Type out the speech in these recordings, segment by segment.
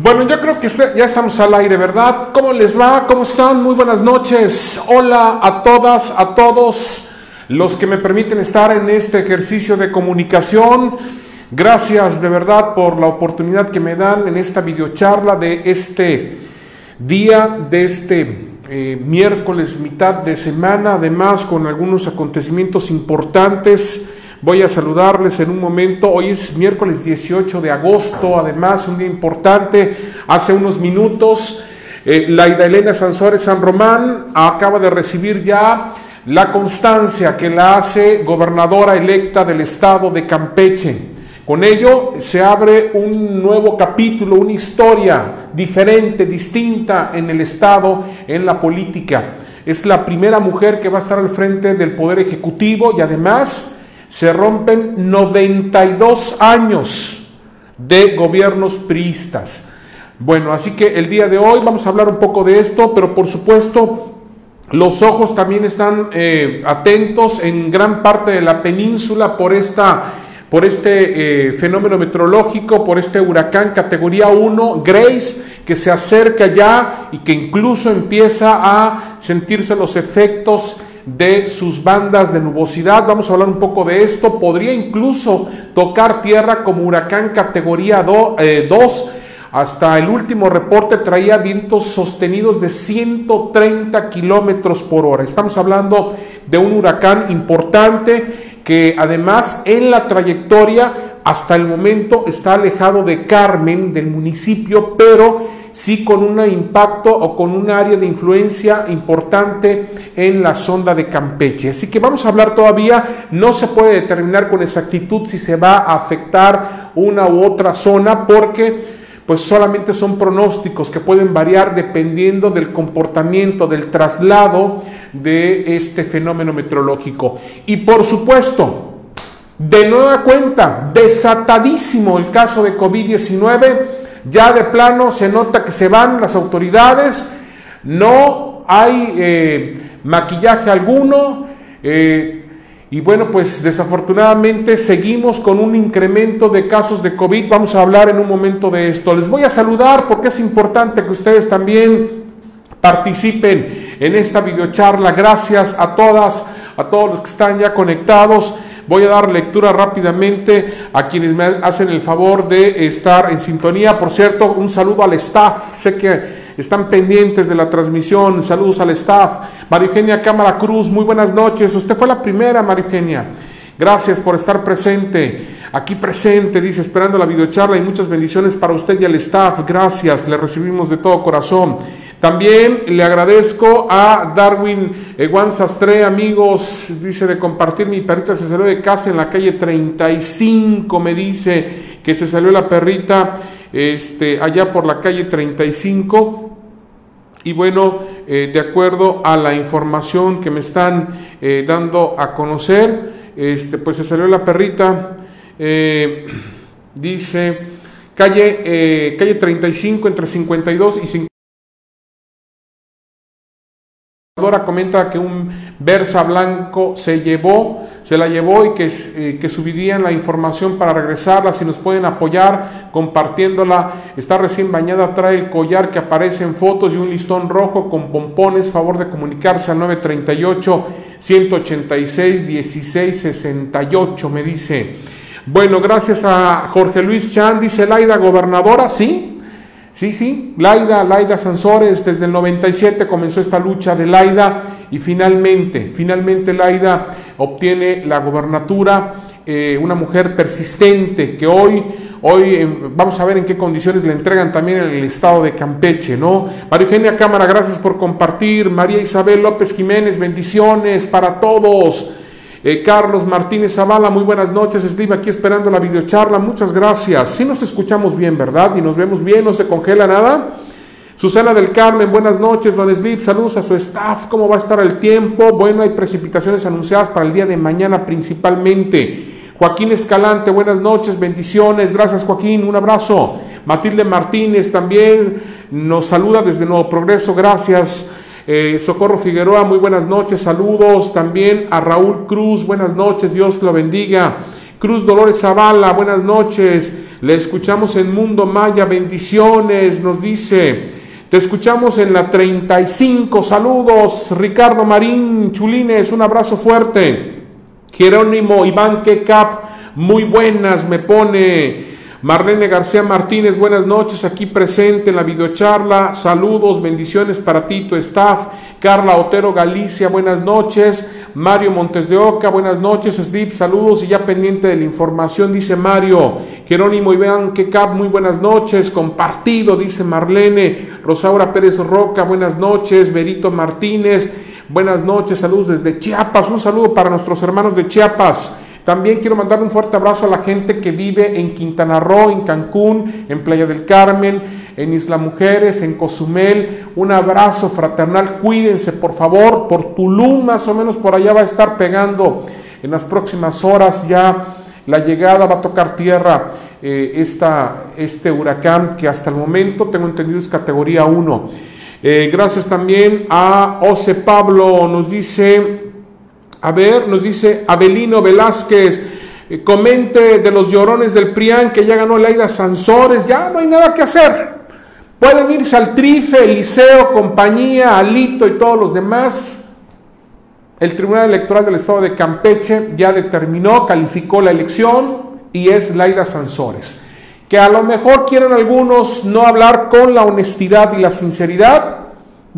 Bueno, yo creo que ya estamos al aire, ¿verdad? ¿Cómo les va? ¿Cómo están? Muy buenas noches. Hola a todas, a todos los que me permiten estar en este ejercicio de comunicación. Gracias de verdad por la oportunidad que me dan en esta videocharla de este día, de este eh, miércoles, mitad de semana, además con algunos acontecimientos importantes Voy a saludarles en un momento. Hoy es miércoles 18 de agosto, además un día importante. Hace unos minutos, eh, la Laida Elena Sansores San Román acaba de recibir ya la constancia que la hace gobernadora electa del estado de Campeche. Con ello se abre un nuevo capítulo, una historia diferente, distinta en el Estado, en la política. Es la primera mujer que va a estar al frente del Poder Ejecutivo y además se rompen 92 años de gobiernos priistas. Bueno, así que el día de hoy vamos a hablar un poco de esto, pero por supuesto los ojos también están eh, atentos en gran parte de la península por esta por este eh, fenómeno meteorológico, por este huracán categoría 1, Grace, que se acerca ya y que incluso empieza a sentirse los efectos de sus bandas de nubosidad. Vamos a hablar un poco de esto. Podría incluso tocar tierra como huracán categoría 2. Eh, Hasta el último reporte traía vientos sostenidos de 130 kilómetros por hora. Estamos hablando de un huracán importante que además en la trayectoria hasta el momento está alejado de Carmen, del municipio, pero sí con un impacto o con un área de influencia importante en la sonda de Campeche. Así que vamos a hablar todavía, no se puede determinar con exactitud si se va a afectar una u otra zona porque pues solamente son pronósticos que pueden variar dependiendo del comportamiento, del traslado de este fenómeno meteorológico. Y por supuesto, de nueva cuenta, desatadísimo el caso de COVID-19 ya de plano se nota que se van las autoridades, no hay eh, maquillaje alguno, eh, y bueno, pues desafortunadamente seguimos con un incremento de casos de COVID. Vamos a hablar en un momento de esto. Les voy a saludar porque es importante que ustedes también participen en esta videocharla. Gracias a todas, a todos los que están ya conectados. Voy a dar lectura rápidamente a quienes me hacen el favor de estar en sintonía. Por cierto, un saludo al staff. Sé que están pendientes de la transmisión. Saludos al staff. María Eugenia Cámara Cruz, muy buenas noches. Usted fue la primera, María Eugenia. Gracias por estar presente. Aquí presente, dice, esperando la videocharla y muchas bendiciones para usted y al staff. Gracias, le recibimos de todo corazón. También le agradezco a Darwin Juan Sastre, amigos, dice de compartir, mi perrita. Se salió de casa en la calle 35, me dice que se salió la perrita este, allá por la calle 35. Y bueno, eh, de acuerdo a la información que me están eh, dando a conocer, este, pues se salió la perrita, eh, dice calle, calle 35 entre 52 y 50 comenta que un Versa blanco se llevó, se la llevó y que, eh, que subirían la información para regresarla, si nos pueden apoyar compartiéndola, está recién bañada, trae el collar que aparece en fotos y un listón rojo con pompones, favor de comunicarse al 938 186 1668, me dice. Bueno, gracias a Jorge Luis Chan, dice Laida, gobernadora, sí, Sí, sí, Laida, Laida Sansores, desde el 97 comenzó esta lucha de Laida y finalmente, finalmente Laida obtiene la gobernatura, eh, una mujer persistente que hoy, hoy eh, vamos a ver en qué condiciones le entregan también en el estado de Campeche, ¿no? María Eugenia Cámara, gracias por compartir. María Isabel López Jiménez, bendiciones para todos. Eh, Carlos Martínez Zavala, muy buenas noches. Escribe aquí esperando la videocharla. Muchas gracias. Si nos escuchamos bien, ¿verdad? Y nos vemos bien, no se congela nada. Susana del Carmen, buenas noches. Don Slip, saludos a su staff. ¿Cómo va a estar el tiempo? Bueno, hay precipitaciones anunciadas para el día de mañana principalmente. Joaquín Escalante, buenas noches, bendiciones. Gracias, Joaquín. Un abrazo. Matilde Martínez también nos saluda desde Nuevo Progreso. Gracias. Eh, Socorro Figueroa, muy buenas noches, saludos también a Raúl Cruz, buenas noches, Dios lo bendiga. Cruz Dolores Zavala, buenas noches. Le escuchamos en Mundo Maya, bendiciones, nos dice. Te escuchamos en la 35, saludos. Ricardo Marín Chulines, un abrazo fuerte. Jerónimo Iván Kekap, muy buenas, me pone. Marlene García Martínez, buenas noches, aquí presente en la videocharla. Saludos, bendiciones para ti, tu staff. Carla Otero Galicia, buenas noches. Mario Montes de Oca, buenas noches. Slip, saludos y ya pendiente de la información, dice Mario. Jerónimo Iván Kekap, muy buenas noches. Compartido, dice Marlene. Rosaura Pérez Roca, buenas noches. Berito Martínez, buenas noches. Saludos desde Chiapas. Un saludo para nuestros hermanos de Chiapas. También quiero mandar un fuerte abrazo a la gente que vive en Quintana Roo, en Cancún, en Playa del Carmen, en Isla Mujeres, en Cozumel. Un abrazo fraternal. Cuídense, por favor. Por Tulum, más o menos por allá va a estar pegando en las próximas horas ya la llegada, va a tocar tierra eh, esta, este huracán que hasta el momento tengo entendido es categoría 1. Eh, gracias también a Ose Pablo, nos dice a ver, nos dice Abelino Velázquez, eh, comente de los llorones del PRIAN que ya ganó Laida Sansores, ya no hay nada que hacer. Pueden irse al Trife, Eliseo, compañía, Alito y todos los demás. El Tribunal Electoral del Estado de Campeche ya determinó, calificó la elección y es Laida Sansores. Que a lo mejor quieren algunos no hablar con la honestidad y la sinceridad,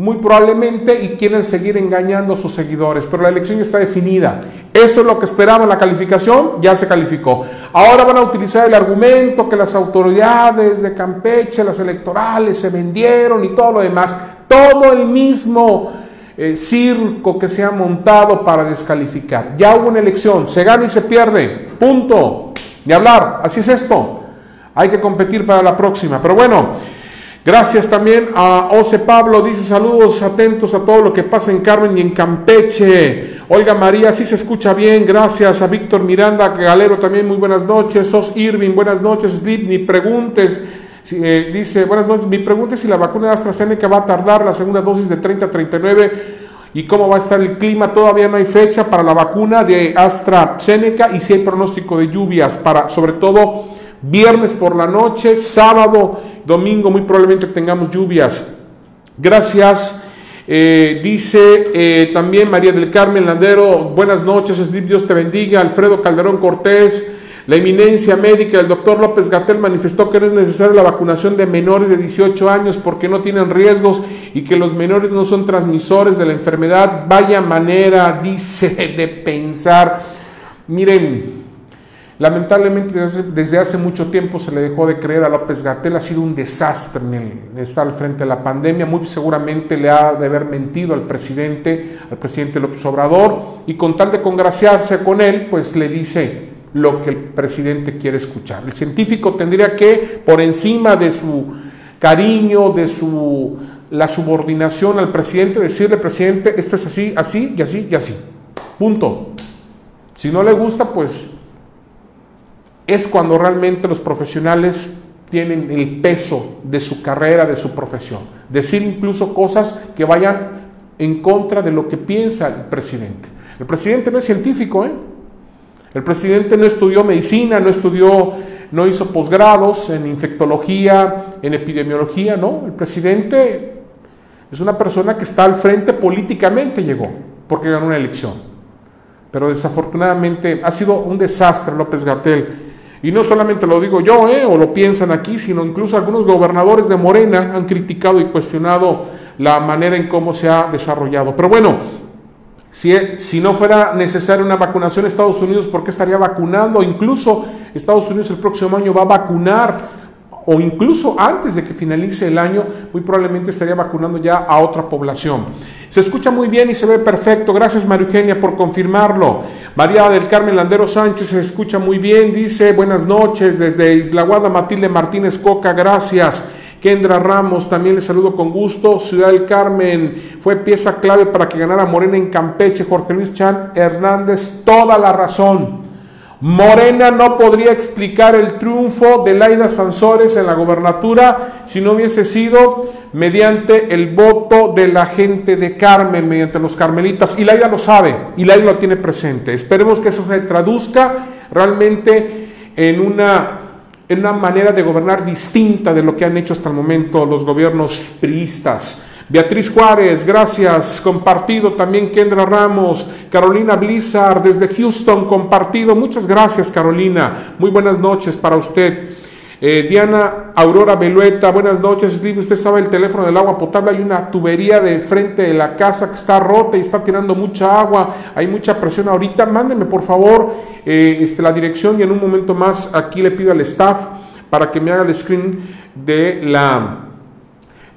muy probablemente y quieren seguir engañando a sus seguidores, pero la elección está definida. Eso es lo que esperaban la calificación, ya se calificó. Ahora van a utilizar el argumento que las autoridades de Campeche, las electorales, se vendieron y todo lo demás. Todo el mismo eh, circo que se ha montado para descalificar. Ya hubo una elección, se gana y se pierde. Punto. Ni hablar, así es esto. Hay que competir para la próxima. Pero bueno. Gracias también a Ose Pablo, dice saludos atentos a todo lo que pasa en Carmen y en Campeche. Olga María, sí se escucha bien, gracias a Víctor Miranda Galero también, muy buenas noches. Sos Irving, buenas noches. Slip, ni preguntes. Eh, dice, buenas noches, mi pregunta es si la vacuna de AstraZeneca va a tardar la segunda dosis de 30 a 39 y cómo va a estar el clima. Todavía no hay fecha para la vacuna de AstraZeneca y si hay pronóstico de lluvias para, sobre todo, viernes por la noche, sábado Domingo muy probablemente tengamos lluvias. Gracias. Eh, dice eh, también María del Carmen Landero, buenas noches, Dios te bendiga. Alfredo Calderón Cortés, la eminencia médica del doctor López Gatel manifestó que no es necesaria la vacunación de menores de 18 años porque no tienen riesgos y que los menores no son transmisores de la enfermedad. Vaya manera, dice, de pensar. Miren, Lamentablemente desde hace, mucho tiempo se le dejó de creer a López Gatel, ha sido un desastre en estar al frente de la pandemia, muy seguramente le ha de haber mentido al presidente, al presidente López Obrador, y con tal de congraciarse con él, pues le dice lo que el presidente quiere escuchar. El científico tendría que, por encima de su cariño, de su la subordinación al presidente, decirle, presidente, esto es así, así y así y así. Punto. Si no le gusta, pues es cuando realmente los profesionales tienen el peso de su carrera, de su profesión. Decir incluso cosas que vayan en contra de lo que piensa el presidente. El presidente no es científico, ¿eh? El presidente no estudió medicina, no estudió, no hizo posgrados en infectología, en epidemiología, no. El presidente es una persona que está al frente políticamente, llegó, porque ganó una elección. Pero desafortunadamente ha sido un desastre López Gatel y no solamente lo digo yo, eh, o lo piensan aquí, sino incluso algunos gobernadores de Morena han criticado y cuestionado la manera en cómo se ha desarrollado. Pero bueno, si, si no fuera necesaria una vacunación en Estados Unidos, ¿por qué estaría vacunando? Incluso Estados Unidos el próximo año va a vacunar o incluso antes de que finalice el año, muy probablemente estaría vacunando ya a otra población. Se escucha muy bien y se ve perfecto. Gracias, María Eugenia, por confirmarlo. María del Carmen Landero Sánchez se escucha muy bien. Dice, buenas noches desde Isla Guada, Matilde Martínez Coca, gracias. Kendra Ramos, también le saludo con gusto. Ciudad del Carmen fue pieza clave para que ganara Morena en Campeche. Jorge Luis Chan Hernández, toda la razón. Morena no podría explicar el triunfo de Laida Sansores en la gobernatura si no hubiese sido mediante el voto de la gente de Carmen, mediante los carmelitas. Y Laida lo sabe, y Laida lo tiene presente. Esperemos que eso se traduzca realmente en una en una manera de gobernar distinta de lo que han hecho hasta el momento los gobiernos priistas. Beatriz Juárez, gracias. Compartido también Kendra Ramos, Carolina Blizzard desde Houston, compartido. Muchas gracias Carolina. Muy buenas noches para usted. Eh, Diana Aurora Belueta, buenas noches. Usted sabe el teléfono del agua potable. Hay una tubería de frente de la casa que está rota y está tirando mucha agua. Hay mucha presión ahorita. Mándenme por favor eh, este, la dirección y en un momento más aquí le pido al staff para que me haga el screen de la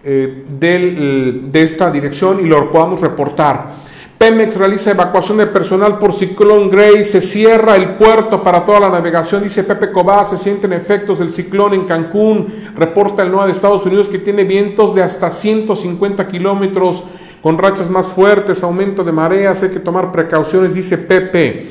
eh, de esta dirección y lo podamos reportar. Pemex realiza evacuación de personal por ciclón Gray, se cierra el puerto para toda la navegación, dice Pepe Cobá, se sienten efectos del ciclón en Cancún, reporta el NOAA de Estados Unidos que tiene vientos de hasta 150 kilómetros con rachas más fuertes, aumento de mareas, hay que tomar precauciones, dice Pepe.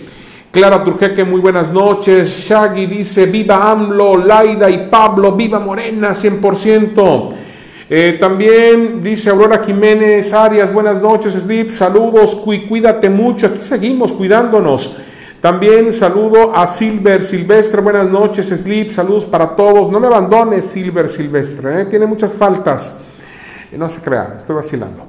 Clara Turjeque, muy buenas noches. Shaggy dice, viva AMLO, Laida y Pablo, viva Morena, 100%. Eh, también dice Aurora Jiménez Arias, buenas noches, Slip, saludos, cuídate mucho, aquí seguimos cuidándonos. También saludo a Silver Silvestre, buenas noches, Slip, saludos para todos. No me abandones, Silver Silvestre, ¿eh? tiene muchas faltas. No se crea, estoy vacilando.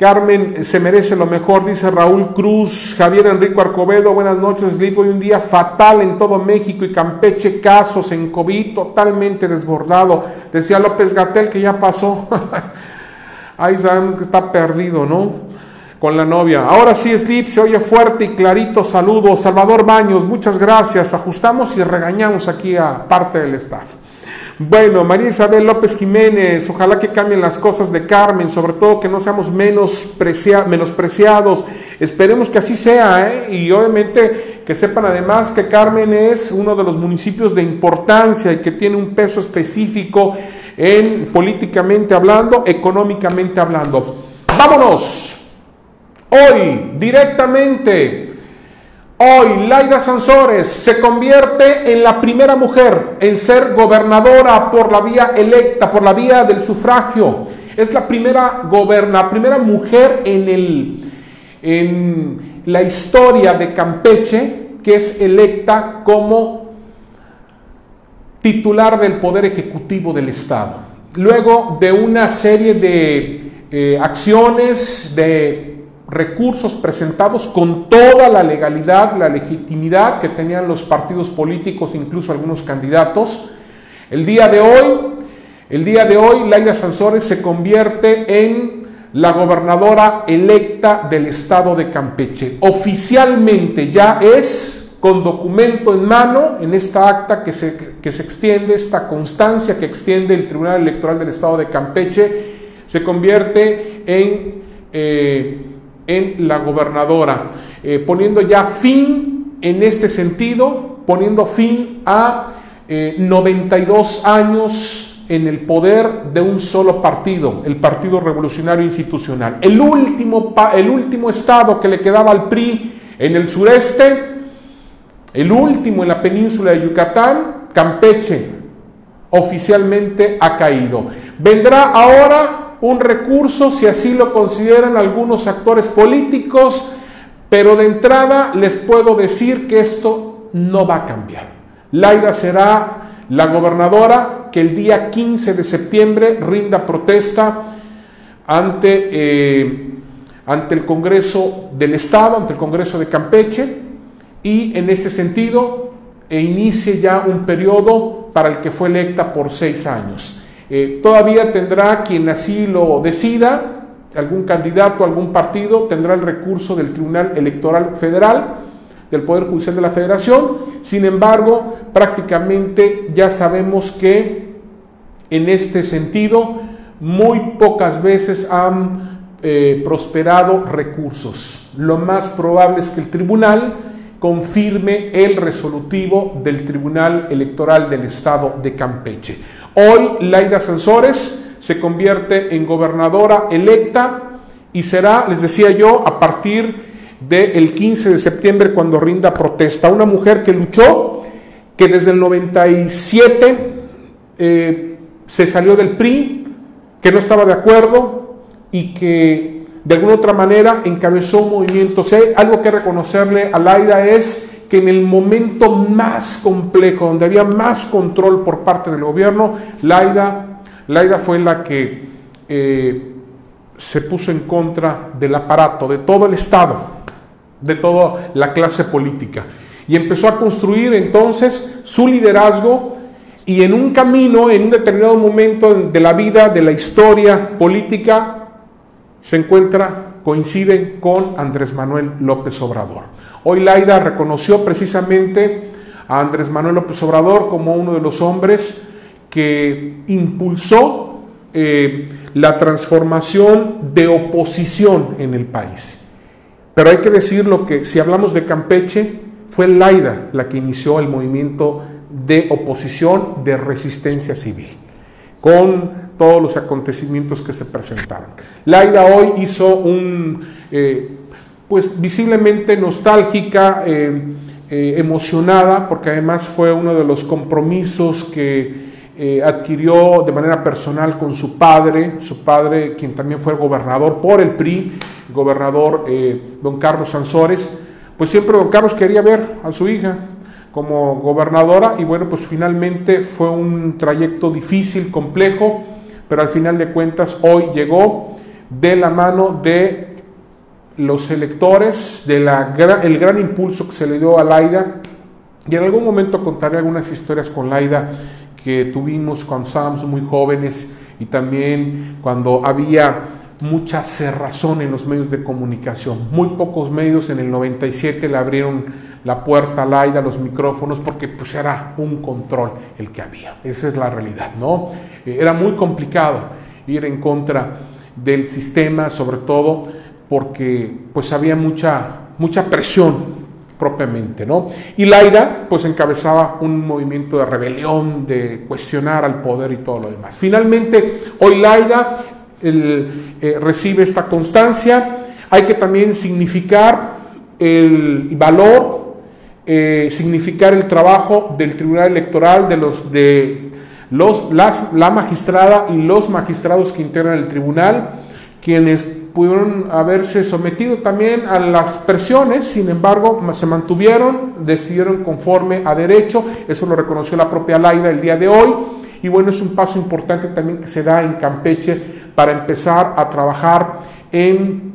Carmen se merece lo mejor, dice Raúl Cruz. Javier Enrico Arcobedo, buenas noches. Slip, hoy un día fatal en todo México y Campeche, casos en COVID totalmente desbordado. Decía López Gatel que ya pasó. Ahí sabemos que está perdido, ¿no? Con la novia. Ahora sí, Slip, se oye fuerte y clarito. Saludos. Salvador Baños, muchas gracias. Ajustamos y regañamos aquí a parte del staff. Bueno, María Isabel López Jiménez, ojalá que cambien las cosas de Carmen, sobre todo que no seamos menos menospreciados. Esperemos que así sea, ¿eh? y obviamente que sepan además que Carmen es uno de los municipios de importancia y que tiene un peso específico en políticamente hablando, económicamente hablando. Vámonos hoy directamente Hoy Laida Sansores se convierte en la primera mujer en ser gobernadora por la vía electa, por la vía del sufragio. Es la primera, goberna, primera mujer en, el, en la historia de Campeche que es electa como titular del Poder Ejecutivo del Estado. Luego de una serie de eh, acciones, de recursos presentados con toda la legalidad, la legitimidad que tenían los partidos políticos, incluso algunos candidatos. El día de hoy, el día de hoy, Laida Sansores se convierte en la gobernadora electa del estado de Campeche. Oficialmente ya es con documento en mano en esta acta que se, que se extiende, esta constancia que extiende el Tribunal Electoral del estado de Campeche, se convierte en... Eh, en la gobernadora, eh, poniendo ya fin en este sentido, poniendo fin a 92 eh, años en el poder de un solo partido, el Partido Revolucionario Institucional. El último, el último estado que le quedaba al PRI en el sureste, el último en la península de Yucatán, Campeche, oficialmente ha caído. Vendrá ahora un recurso si así lo consideran algunos actores políticos, pero de entrada les puedo decir que esto no va a cambiar. Laira será la gobernadora que el día 15 de septiembre rinda protesta ante, eh, ante el Congreso del Estado, ante el Congreso de Campeche, y en este sentido e inicie ya un periodo para el que fue electa por seis años. Eh, todavía tendrá quien así lo decida, algún candidato, algún partido, tendrá el recurso del Tribunal Electoral Federal, del Poder Judicial de la Federación. Sin embargo, prácticamente ya sabemos que en este sentido muy pocas veces han eh, prosperado recursos. Lo más probable es que el tribunal confirme el resolutivo del Tribunal Electoral del Estado de Campeche. Hoy Laida Sansores se convierte en gobernadora electa y será, les decía yo, a partir del 15 de septiembre cuando rinda protesta. Una mujer que luchó, que desde el 97 eh, se salió del PRI, que no estaba de acuerdo y que de alguna otra manera encabezó un movimiento. algo que reconocerle a Laida es que en el momento más complejo, donde había más control por parte del gobierno, Laida, Laida fue la que eh, se puso en contra del aparato, de todo el Estado, de toda la clase política. Y empezó a construir entonces su liderazgo y en un camino, en un determinado momento de la vida, de la historia política, se encuentra, coincide con Andrés Manuel López Obrador. Hoy Laida reconoció precisamente a Andrés Manuel López Obrador como uno de los hombres que impulsó eh, la transformación de oposición en el país. Pero hay que decirlo que si hablamos de Campeche, fue Laida la que inició el movimiento de oposición, de resistencia civil, con todos los acontecimientos que se presentaron. Laida hoy hizo un, eh, pues visiblemente nostálgica, eh, eh, emocionada, porque además fue uno de los compromisos que adquirió de manera personal con su padre, su padre quien también fue gobernador por el PRI, gobernador don Carlos Sansores, pues siempre don Carlos quería ver a su hija, como gobernadora y bueno, pues finalmente fue un trayecto difícil, complejo, pero al final de cuentas hoy llegó de la mano de los electores, del el gran impulso que se le dio a Laida y en algún momento contaré algunas historias con Laida que tuvimos cuando estábamos muy jóvenes y también cuando había mucha cerrazón en los medios de comunicación. Muy pocos medios en el 97 le abrieron la puerta al aire, los micrófonos, porque pues era un control el que había. Esa es la realidad, ¿no? Eh, era muy complicado ir en contra del sistema, sobre todo porque pues había mucha, mucha presión propiamente, ¿no? Y Laida pues encabezaba un movimiento de rebelión, de cuestionar al poder y todo lo demás. Finalmente, hoy Laida eh, recibe esta constancia, hay que también significar el valor eh, significar el trabajo del Tribunal Electoral, de los de los, las, la magistrada y los magistrados que integran el tribunal, quienes pudieron haberse sometido también a las presiones, sin embargo, se mantuvieron, decidieron conforme a derecho, eso lo reconoció la propia Laida el día de hoy, y bueno, es un paso importante también que se da en Campeche para empezar a trabajar en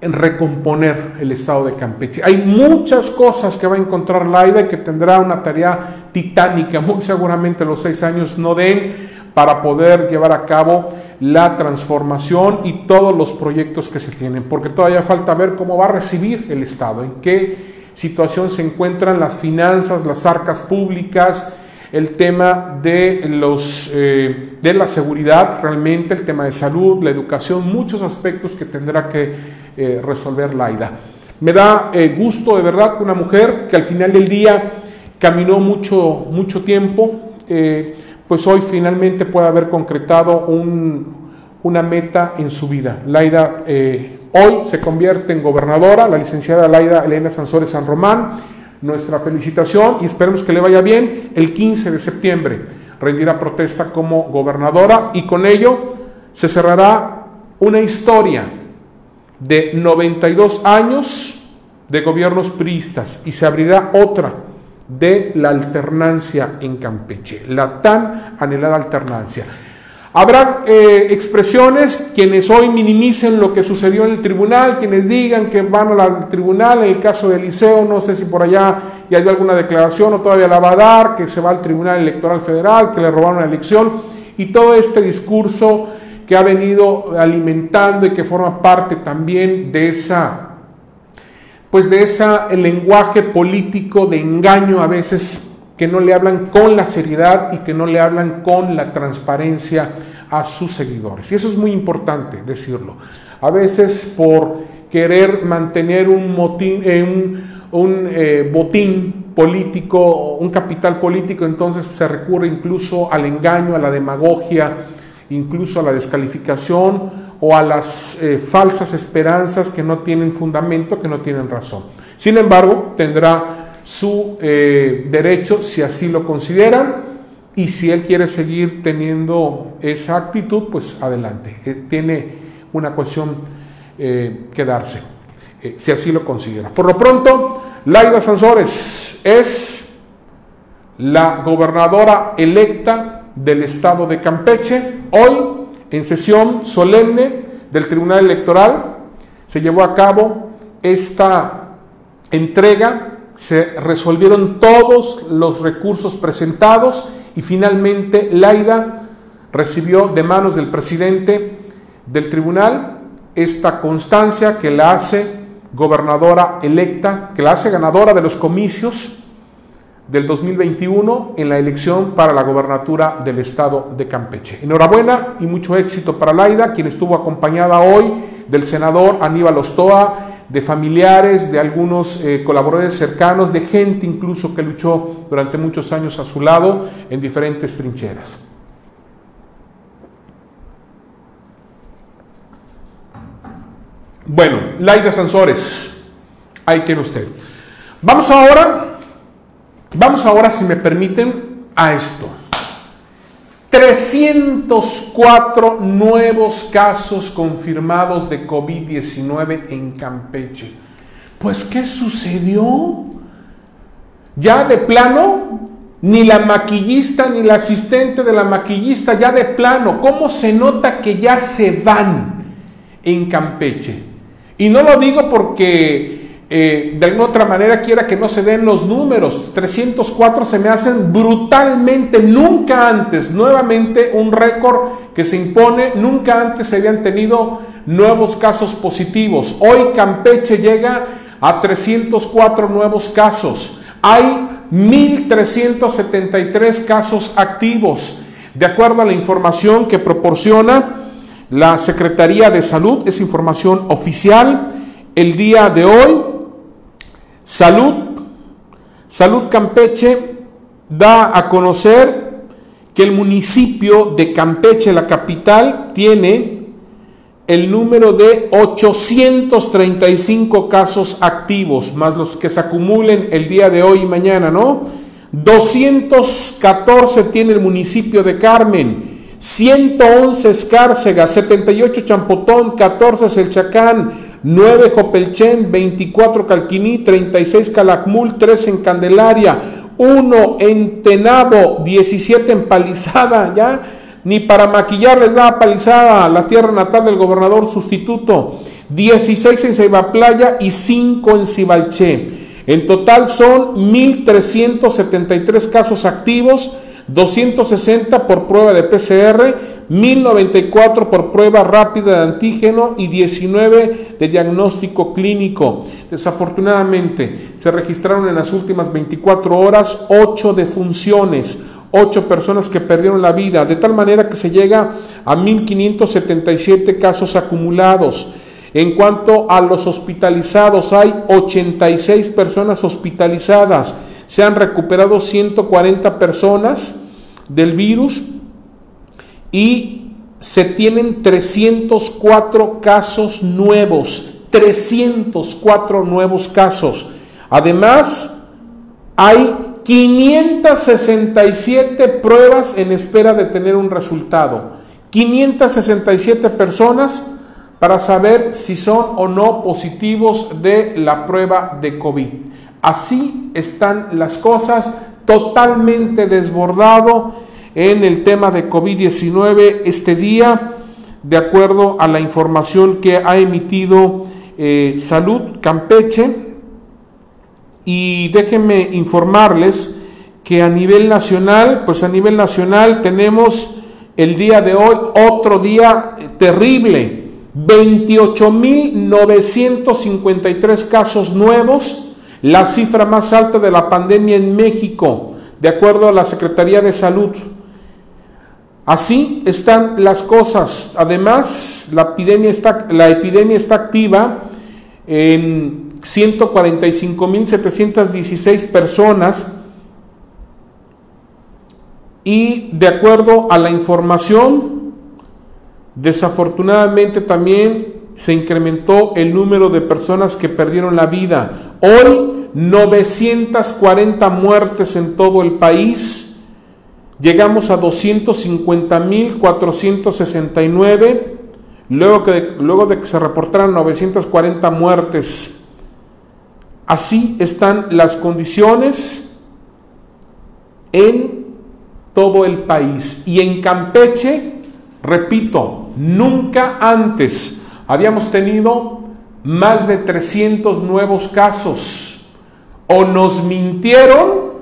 recomponer el estado de Campeche. Hay muchas cosas que va a encontrar Laida y que tendrá una tarea titánica, muy seguramente los seis años no den para poder llevar a cabo la transformación y todos los proyectos que se tienen, porque todavía falta ver cómo va a recibir el Estado, en qué situación se encuentran las finanzas, las arcas públicas, el tema de, los, eh, de la seguridad realmente, el tema de salud, la educación, muchos aspectos que tendrá que eh, resolver Laida. Me da eh, gusto de verdad que una mujer que al final del día caminó mucho, mucho tiempo, pues hoy finalmente puede haber concretado una meta en su vida. Laida hoy se convierte en gobernadora, la licenciada Laida Elena Sansores San Román nuestra felicitación y esperemos que le vaya bien. El 15 de septiembre rendirá protesta como gobernadora y con ello se cerrará una historia de 92 años de gobiernos priistas y se abrirá otra de la alternancia en Campeche, la tan anhelada alternancia. Habrá eh, expresiones quienes hoy minimicen lo que sucedió en el tribunal, quienes digan que van al tribunal, en el caso de Eliseo, no sé si por allá ya dio alguna declaración o todavía la va a dar, que se va al Tribunal Electoral Federal, que le robaron la elección, y todo este discurso que ha venido alimentando y que forma parte también de esa, pues de ese lenguaje político de engaño a veces que no le hablan con la seriedad y que no le hablan con la transparencia a sus seguidores. Y eso es muy importante decirlo. A veces por querer mantener un, motín, eh, un, eh, botín político, un capital político, entonces se recurre incluso al engaño, a la demagogia, incluso a la descalificación o a las eh, falsas esperanzas que no tienen fundamento, que no tienen razón. Sin embargo, tendrá su eh, derecho si así lo consideran y si él quiere seguir teniendo esa actitud, pues adelante. Eh, tiene una cuestión eh, que darse, si así lo considera. Por lo pronto, Laida Sansores es la gobernadora electa del estado de Campeche. Hoy, en sesión solemne del Tribunal Electoral, se llevó a cabo esta entrega, se resolvieron todos los recursos presentados y finalmente Laida recibió de manos del presidente del tribunal esta constancia que la hace gobernadora electa, que la hace ganadora de los comicios del 2021 en la elección para la gobernatura del estado de Campeche. Enhorabuena y mucho éxito para Laida, quien estuvo acompañada hoy del senador Aníbal Ostoa, de familiares, de algunos eh, colaboradores cercanos, de gente incluso que luchó durante muchos años a su lado en diferentes trincheras. Bueno, Laida Sansores, ahí tiene usted. Vamos ahora, vamos ahora, si me permiten, a esto. 304 nuevos casos confirmados de COVID-19 en Campeche. Pues, ¿qué sucedió? Ya de plano, ni la maquillista ni la asistente de la maquillista, ya de plano, ¿cómo se nota que ya se van en Campeche? Y no lo digo porque eh, de alguna otra manera quiera que no se den los números. 304 se me hacen brutalmente, nunca antes, nuevamente un récord que se impone, nunca antes se habían tenido nuevos casos positivos. Hoy Campeche llega a 304 nuevos casos. Hay 1.373 casos activos. De acuerdo a la información que proporciona la Secretaría de Salud, es información oficial. El día de hoy, Salud, Salud Campeche da a conocer que el municipio de Campeche, la capital, tiene el número de 835 casos activos, más los que se acumulen el día de hoy y mañana, ¿no? 214 tiene el municipio de Carmen, 111 Escárcega, 78 Champotón, 14 Selchacán, 9 Jopelchen, 24 Calquiní, 36 Calakmul, 3 en Candelaria, 1 en Tenabo, 17 en Palizada, ya ni para maquillar les da Palizada, la tierra natal del gobernador sustituto, 16 en Ceiba Playa y 5 en Cibalché. En total son 1.373 casos activos, 260 por prueba de PCR, 1094 por prueba rápida de antígeno y 19 de diagnóstico clínico. Desafortunadamente, se registraron en las últimas 24 horas 8 defunciones, 8 personas que perdieron la vida, de tal manera que se llega a 1577 casos acumulados. En cuanto a los hospitalizados, hay 86 personas hospitalizadas se han recuperado 140 personas del virus y se tienen 304 casos nuevos, 304 nuevos casos. Además, hay 567 pruebas en espera de tener un resultado. 567 personas para saber si son o no positivos de la prueba de COVID. Así están las cosas, totalmente desbordado en el tema de COVID-19 este día, de acuerdo a la información que ha emitido eh, Salud Campeche. Y déjenme informarles que a nivel nacional, pues a nivel nacional tenemos el día de hoy otro día terrible, 28.953 casos nuevos la cifra más alta de la pandemia en México, de acuerdo a la Secretaría de Salud. Así están las cosas. Además, la epidemia está, la epidemia está activa en 145.716 personas y de acuerdo a la información, desafortunadamente también se incrementó el número de personas que perdieron la vida. Hoy 940 muertes en todo el país. Llegamos a 250.469. Luego, que, luego de que se reportaran 940 muertes Así están las condiciones en todo el país. Y en Campeche, repito, nunca antes habíamos tenido más de 300 nuevos casos. O nos mintieron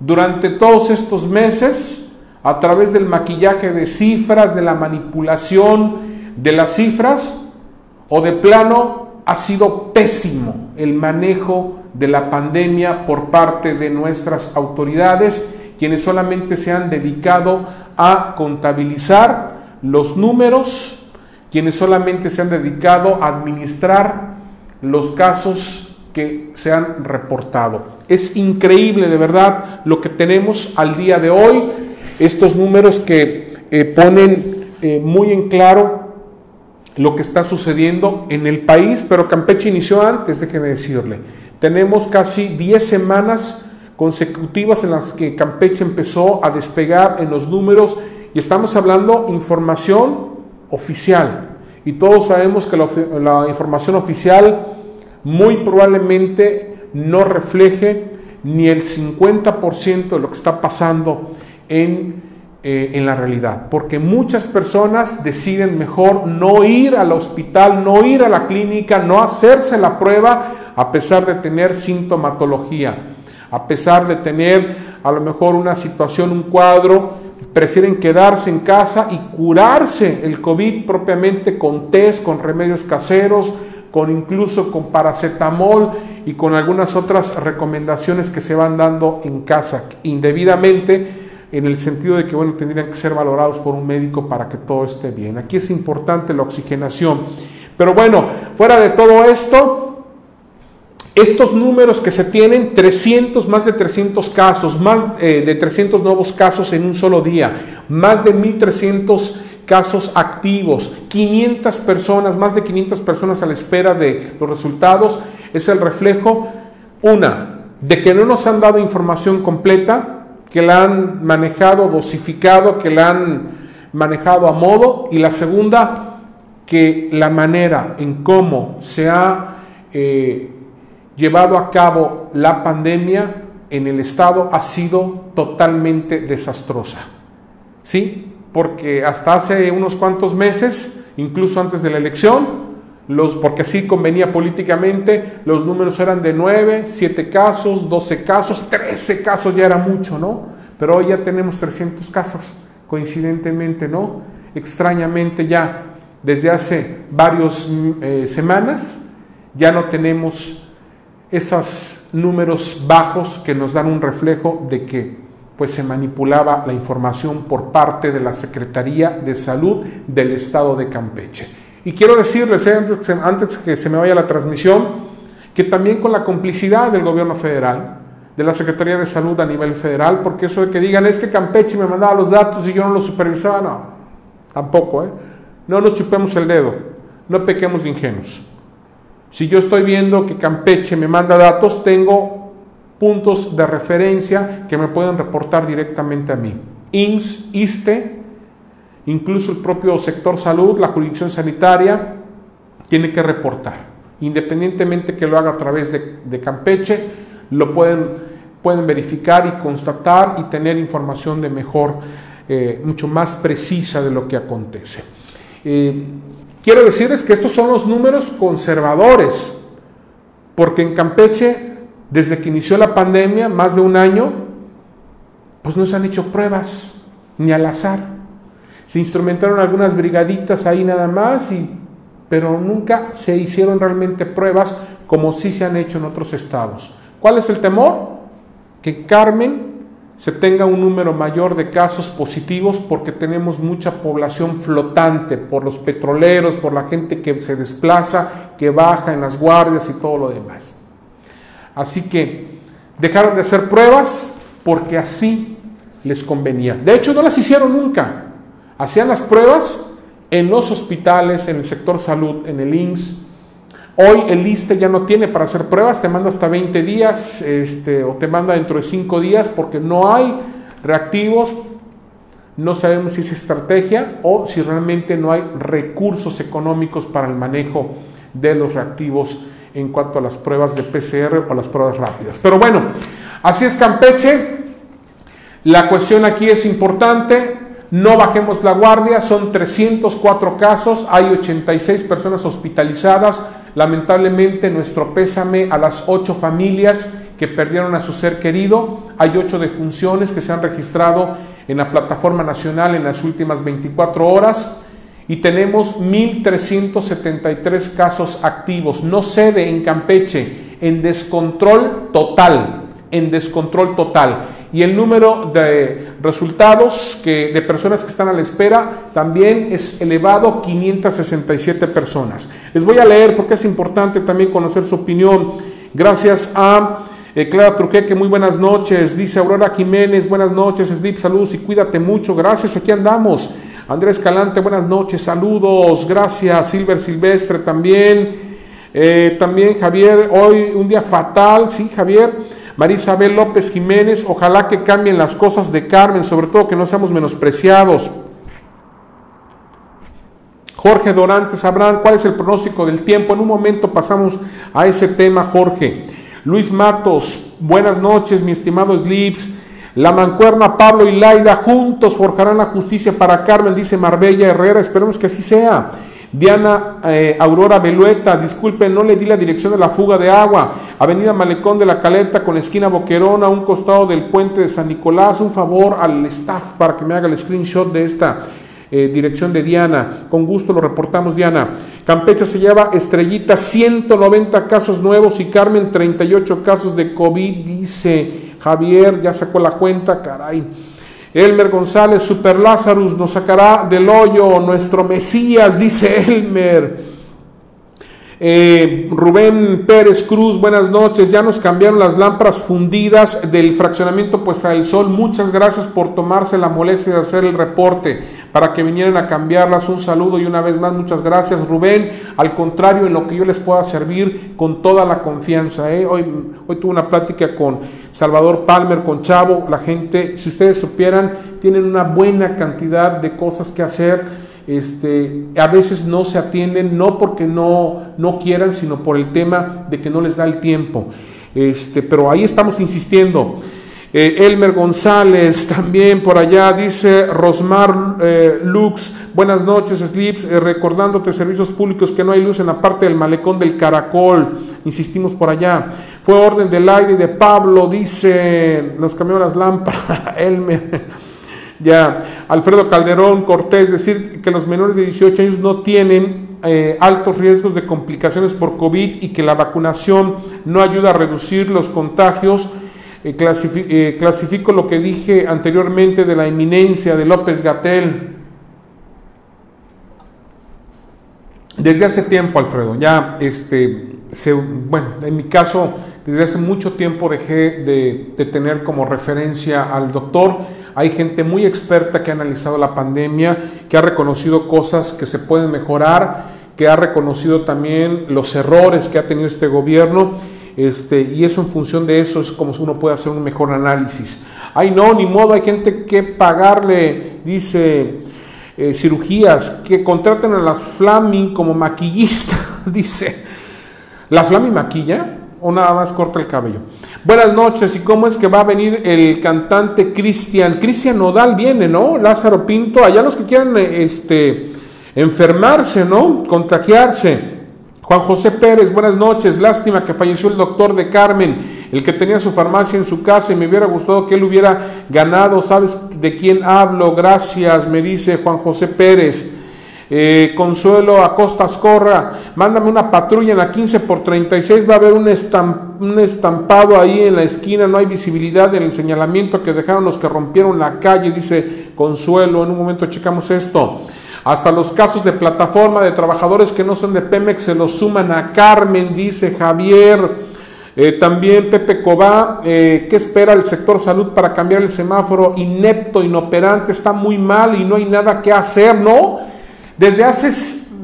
durante todos estos meses a través del maquillaje de cifras, de la manipulación de las cifras, o de plano ha sido pésimo el manejo de la pandemia por parte de nuestras autoridades, quienes solamente se han dedicado a contabilizar los números, quienes solamente se han dedicado a administrar los casos que se han reportado. Es increíble de verdad lo que tenemos al día de hoy, estos números que eh, ponen eh, muy en claro lo que está sucediendo en el país, pero Campeche inició antes, déjeme decirle. Tenemos casi 10 semanas consecutivas en las que Campeche empezó a despegar en los números y estamos hablando información oficial. Y todos sabemos que la, la información oficial muy probablemente no refleje ni el 50% de lo que está pasando en eh, en la realidad, porque muchas personas deciden mejor no ir al hospital, no ir a la clínica, no hacerse la prueba a pesar de tener sintomatología, a pesar de tener a lo mejor una situación, un cuadro, prefieren quedarse en casa y curarse el COVID propiamente con test, con remedios caseros, con incluso con paracetamol y con algunas otras recomendaciones que se van dando en casa indebidamente en el sentido de que, bueno, tendrían que ser valorados por un médico para que todo esté bien. Aquí es importante la oxigenación. Pero bueno, fuera de todo esto, estos números que se tienen, 300, más de 300 casos, más eh, de 300 nuevos casos en un solo día, más de 1300 casos activos, 500 personas, más de 500 personas a la espera de los resultados, es el reflejo, una, de que no nos han dado información completa, que la han manejado dosificado, que la han manejado a modo, y la segunda, que la manera en cómo se ha eh, llevado a cabo la pandemia en el Estado ha sido totalmente desastrosa. ¿Sí? Porque hasta hace unos cuantos meses, incluso antes de la elección, los, porque así convenía políticamente, los números eran de 9, 7 casos, 12 casos, 13 casos ya era mucho, ¿no? Pero hoy ya tenemos 300 casos, coincidentemente, ¿no? Extrañamente ya, desde hace varias mm, eh, semanas, ya no tenemos esos números bajos que nos dan un reflejo de que pues se manipulaba la información por parte de la Secretaría de Salud del Estado de Campeche. Y quiero decirles, eh, antes, que se me vaya la transmisión, que también con la complicidad del gobierno federal, de la Secretaría de Salud a nivel federal, porque eso de que digan es que Campeche me mandaba los datos y yo no los supervisaba, no, tampoco, ¿eh? No nos chupemos el dedo, no pequemos de ingenuos. Si yo estoy viendo que Campeche me manda datos, tengo puntos de referencia que me pueden reportar directamente a mí. INS, ISTE, Incluso el propio sector salud, la jurisdicción sanitaria, tiene que reportar. Independientemente que lo haga a través de, Campeche, lo pueden, pueden verificar y constatar y tener información de mejor, eh, mucho más precisa de lo que acontece. Eh, quiero decirles que estos son los números conservadores, porque en Campeche, desde que inició la pandemia, más de un año, pues no se han hecho pruebas, ni al azar. Se instrumentaron algunas brigaditas ahí nada más, y, pero nunca se hicieron realmente pruebas como sí se han hecho en otros estados. ¿Cuál es el temor? Que Carmen se tenga un número mayor de casos positivos porque tenemos mucha población flotante por los petroleros, por la gente que se desplaza, que baja en las guardias y todo lo demás. Así que dejaron de hacer pruebas porque así les convenía. De hecho, no las hicieron nunca hacían las pruebas en los hospitales, en el sector salud, en el IMSS. Hoy el ISTE ya no tiene para hacer pruebas, te manda hasta 20 días este, o te manda dentro de 5 días porque no hay reactivos. No sabemos si es estrategia o si realmente no hay recursos económicos para el manejo de los reactivos en cuanto a las pruebas de PCR o las pruebas rápidas. Pero bueno, así es Campeche. La cuestión aquí es importante. No bajemos la guardia, son 304 casos, hay 86 personas hospitalizadas. Lamentablemente nuestro pésame a las 8 familias que perdieron a su ser querido. Hay 8 defunciones que se han registrado en la plataforma nacional en las últimas 24 horas y tenemos 1.373 casos activos. No cede en Campeche, en descontrol total, en descontrol total. Y el número de resultados que, de personas que están a la espera también es elevado, 567 personas. Les voy a leer porque es importante también conocer su opinión. Gracias a eh, Clara Truqueque, muy buenas noches. Dice Aurora Jiménez, buenas noches. Sleep, saludos y cuídate mucho. Gracias, aquí andamos. Andrés Calante, buenas noches, saludos. Gracias. Silver Silvestre también. Eh, también Javier, hoy un día fatal, sí, Javier. Marisabel López Jiménez, ojalá que cambien las cosas de Carmen, sobre todo que no seamos menospreciados. Jorge Dorantes Abraham, ¿cuál es el pronóstico del tiempo? En un momento pasamos a ese tema, Jorge. Luis Matos, buenas noches, mi estimado Slips. La mancuerna Pablo y Laida juntos forjarán la justicia para Carmen, dice Marbella Herrera. Esperemos que así sea. Diana eh, Aurora Belueta, disculpe, no le di la dirección de la fuga de agua. Avenida Malecón de la Caleta con esquina Boquerón a un costado del puente de San Nicolás. Un favor al staff para que me haga el screenshot de esta eh, dirección de Diana. Con gusto lo reportamos, Diana. Campeche se lleva estrellita 190 casos nuevos y Carmen 38 casos de COVID, dice Javier, ya sacó la cuenta, caray. Elmer González, Super Lazarus, nos sacará del hoyo nuestro Mesías, dice Elmer. Eh, Rubén Pérez Cruz, buenas noches. Ya nos cambiaron las lámparas fundidas del fraccionamiento Puesta del Sol. Muchas gracias por tomarse la molestia de hacer el reporte para que vinieran a cambiarlas. Un saludo y una vez más muchas gracias Rubén. Al contrario, en lo que yo les pueda servir con toda la confianza. ¿eh? Hoy, hoy tuve una plática con Salvador Palmer, con Chavo. La gente, si ustedes supieran, tienen una buena cantidad de cosas que hacer este, a veces no se atienden, no porque no, no quieran, sino por el tema de que no les da el tiempo. Este, pero ahí estamos insistiendo. Eh, Elmer González también por allá dice Rosmar eh, Lux, buenas noches Slips, eh, recordándote servicios públicos que no hay luz en la parte del malecón del caracol, insistimos por allá. Fue orden del aire de Pablo, dice, nos cambió las lámparas, Elmer. Ya, Alfredo Calderón Cortés, decir que los menores de 18 años no tienen eh, altos riesgos de complicaciones por COVID y que la vacunación no ayuda a reducir los contagios. Eh, eh, clasifico lo que dije anteriormente de la eminencia de López Gatel. Desde hace tiempo, Alfredo, ya, este, bueno, en mi caso, desde hace mucho tiempo dejé de, de tener como referencia al doctor hay gente muy experta que ha analizado la pandemia, que ha reconocido cosas que se pueden mejorar, que ha reconocido también los errores que ha tenido este gobierno. Este, y eso en función de eso es como uno puede hacer un mejor análisis. Ay, no, ni modo, hay gente que pagarle, dice, eh, cirugías, que contraten a las Flaming como maquillista, dice. ¿La Flaming maquilla o nada más corta el cabello? Buenas noches, ¿y cómo es que va a venir el cantante Cristian? Cristian Nodal viene, ¿no? Lázaro Pinto, allá los que quieran este, enfermarse, ¿no? Contagiarse. Juan José Pérez, buenas noches. Lástima que falleció el doctor de Carmen, el que tenía su farmacia en su casa y me hubiera gustado que él hubiera ganado. ¿Sabes de quién hablo? Gracias, me dice Juan José Pérez. Eh, Consuelo Acosta Corra, mándame una patrulla en la 15 por 36, va a haber un, un estampado ahí en la esquina, no hay visibilidad en el señalamiento que dejaron los que rompieron la calle, dice Consuelo, en un momento checamos esto. Hasta los casos de plataforma de trabajadores que no son de Pemex se los suman a Carmen, dice Javier. Eh, también Pepe Cobá, eh, ¿qué espera el sector salud para cambiar el semáforo? Inepto, inoperante, está muy mal y no hay nada que hacer, ¿no? Desde hace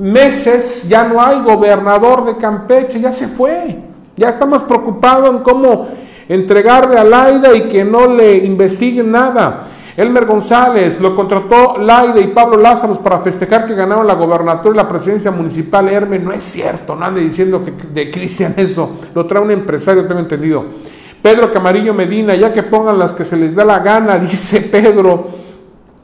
meses ya no hay gobernador de Campeche, ya se fue. Ya estamos preocupados en cómo entregarle al aire y que no le investiguen nada. Elmer González lo contrató Laide y Pablo Lázaro para festejar que ganaron la gobernatura y la presidencia municipal. Herme, no es cierto, no ande diciendo que de Cristian eso, lo trae un empresario, tengo entendido. Pedro Camarillo Medina, ya que pongan las que se les da la gana, dice Pedro.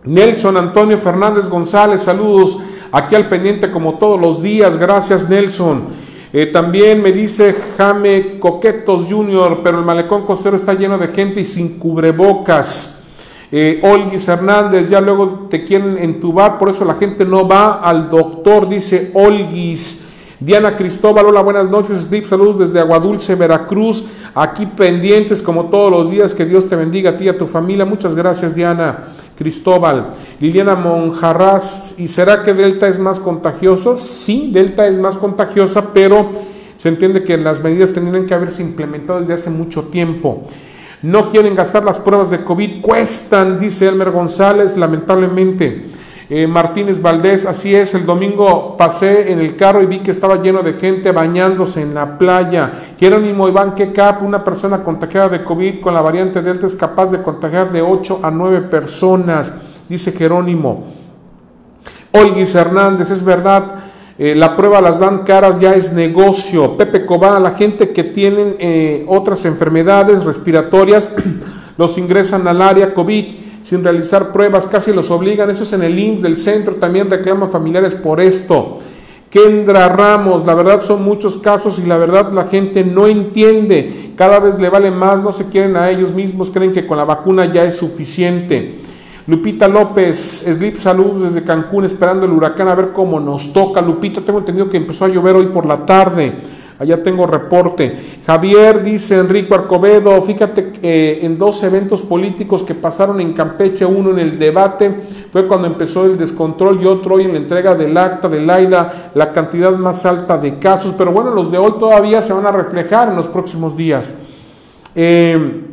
Nelson Antonio Fernández González, saludos aquí al pendiente como todos los días, gracias Nelson. Eh, también me dice Jame Coquetos Jr., pero el malecón costero está lleno de gente y sin cubrebocas. Eh, Olguis Hernández, ya luego te quieren entubar, por eso la gente no va al doctor, dice Olguis. Diana Cristóbal, hola, buenas noches, Steve, saludos desde Aguadulce, Veracruz, aquí pendientes como todos los días, que Dios te bendiga a ti y a tu familia, muchas gracias Diana Cristóbal. Liliana Monjarras, ¿y será que Delta es más contagioso? Sí, Delta es más contagiosa, pero se entiende que las medidas tendrían que haberse implementado desde hace mucho tiempo. No quieren gastar las pruebas de COVID, cuestan, dice Elmer González, lamentablemente. Eh, Martínez Valdés, así es, el domingo pasé en el carro y vi que estaba lleno de gente bañándose en la playa. Jerónimo Iván Kekap, una persona contagiada de COVID con la variante Delta es capaz de contagiar de 8 a 9 personas, dice Jerónimo. Olguis Hernández, es verdad, eh, la prueba las dan caras, ya es negocio. Pepe Cobá, la gente que tienen eh, otras enfermedades respiratorias, los ingresan al área COVID sin realizar pruebas, casi los obligan, eso es en el INS del centro, también reclaman familiares por esto. Kendra Ramos, la verdad son muchos casos y la verdad la gente no entiende, cada vez le vale más, no se quieren a ellos mismos, creen que con la vacuna ya es suficiente. Lupita López, Slip Salud desde Cancún, esperando el huracán a ver cómo nos toca. Lupita, tengo entendido que empezó a llover hoy por la tarde. Allá tengo reporte. Javier dice Enrico Arcobedo, fíjate que en dos eventos políticos que pasaron en Campeche, uno en el debate, fue cuando empezó el descontrol y otro hoy en la entrega del acta de Laida, la cantidad más alta de casos. Pero bueno, los de hoy todavía se van a reflejar en los próximos días. Eh,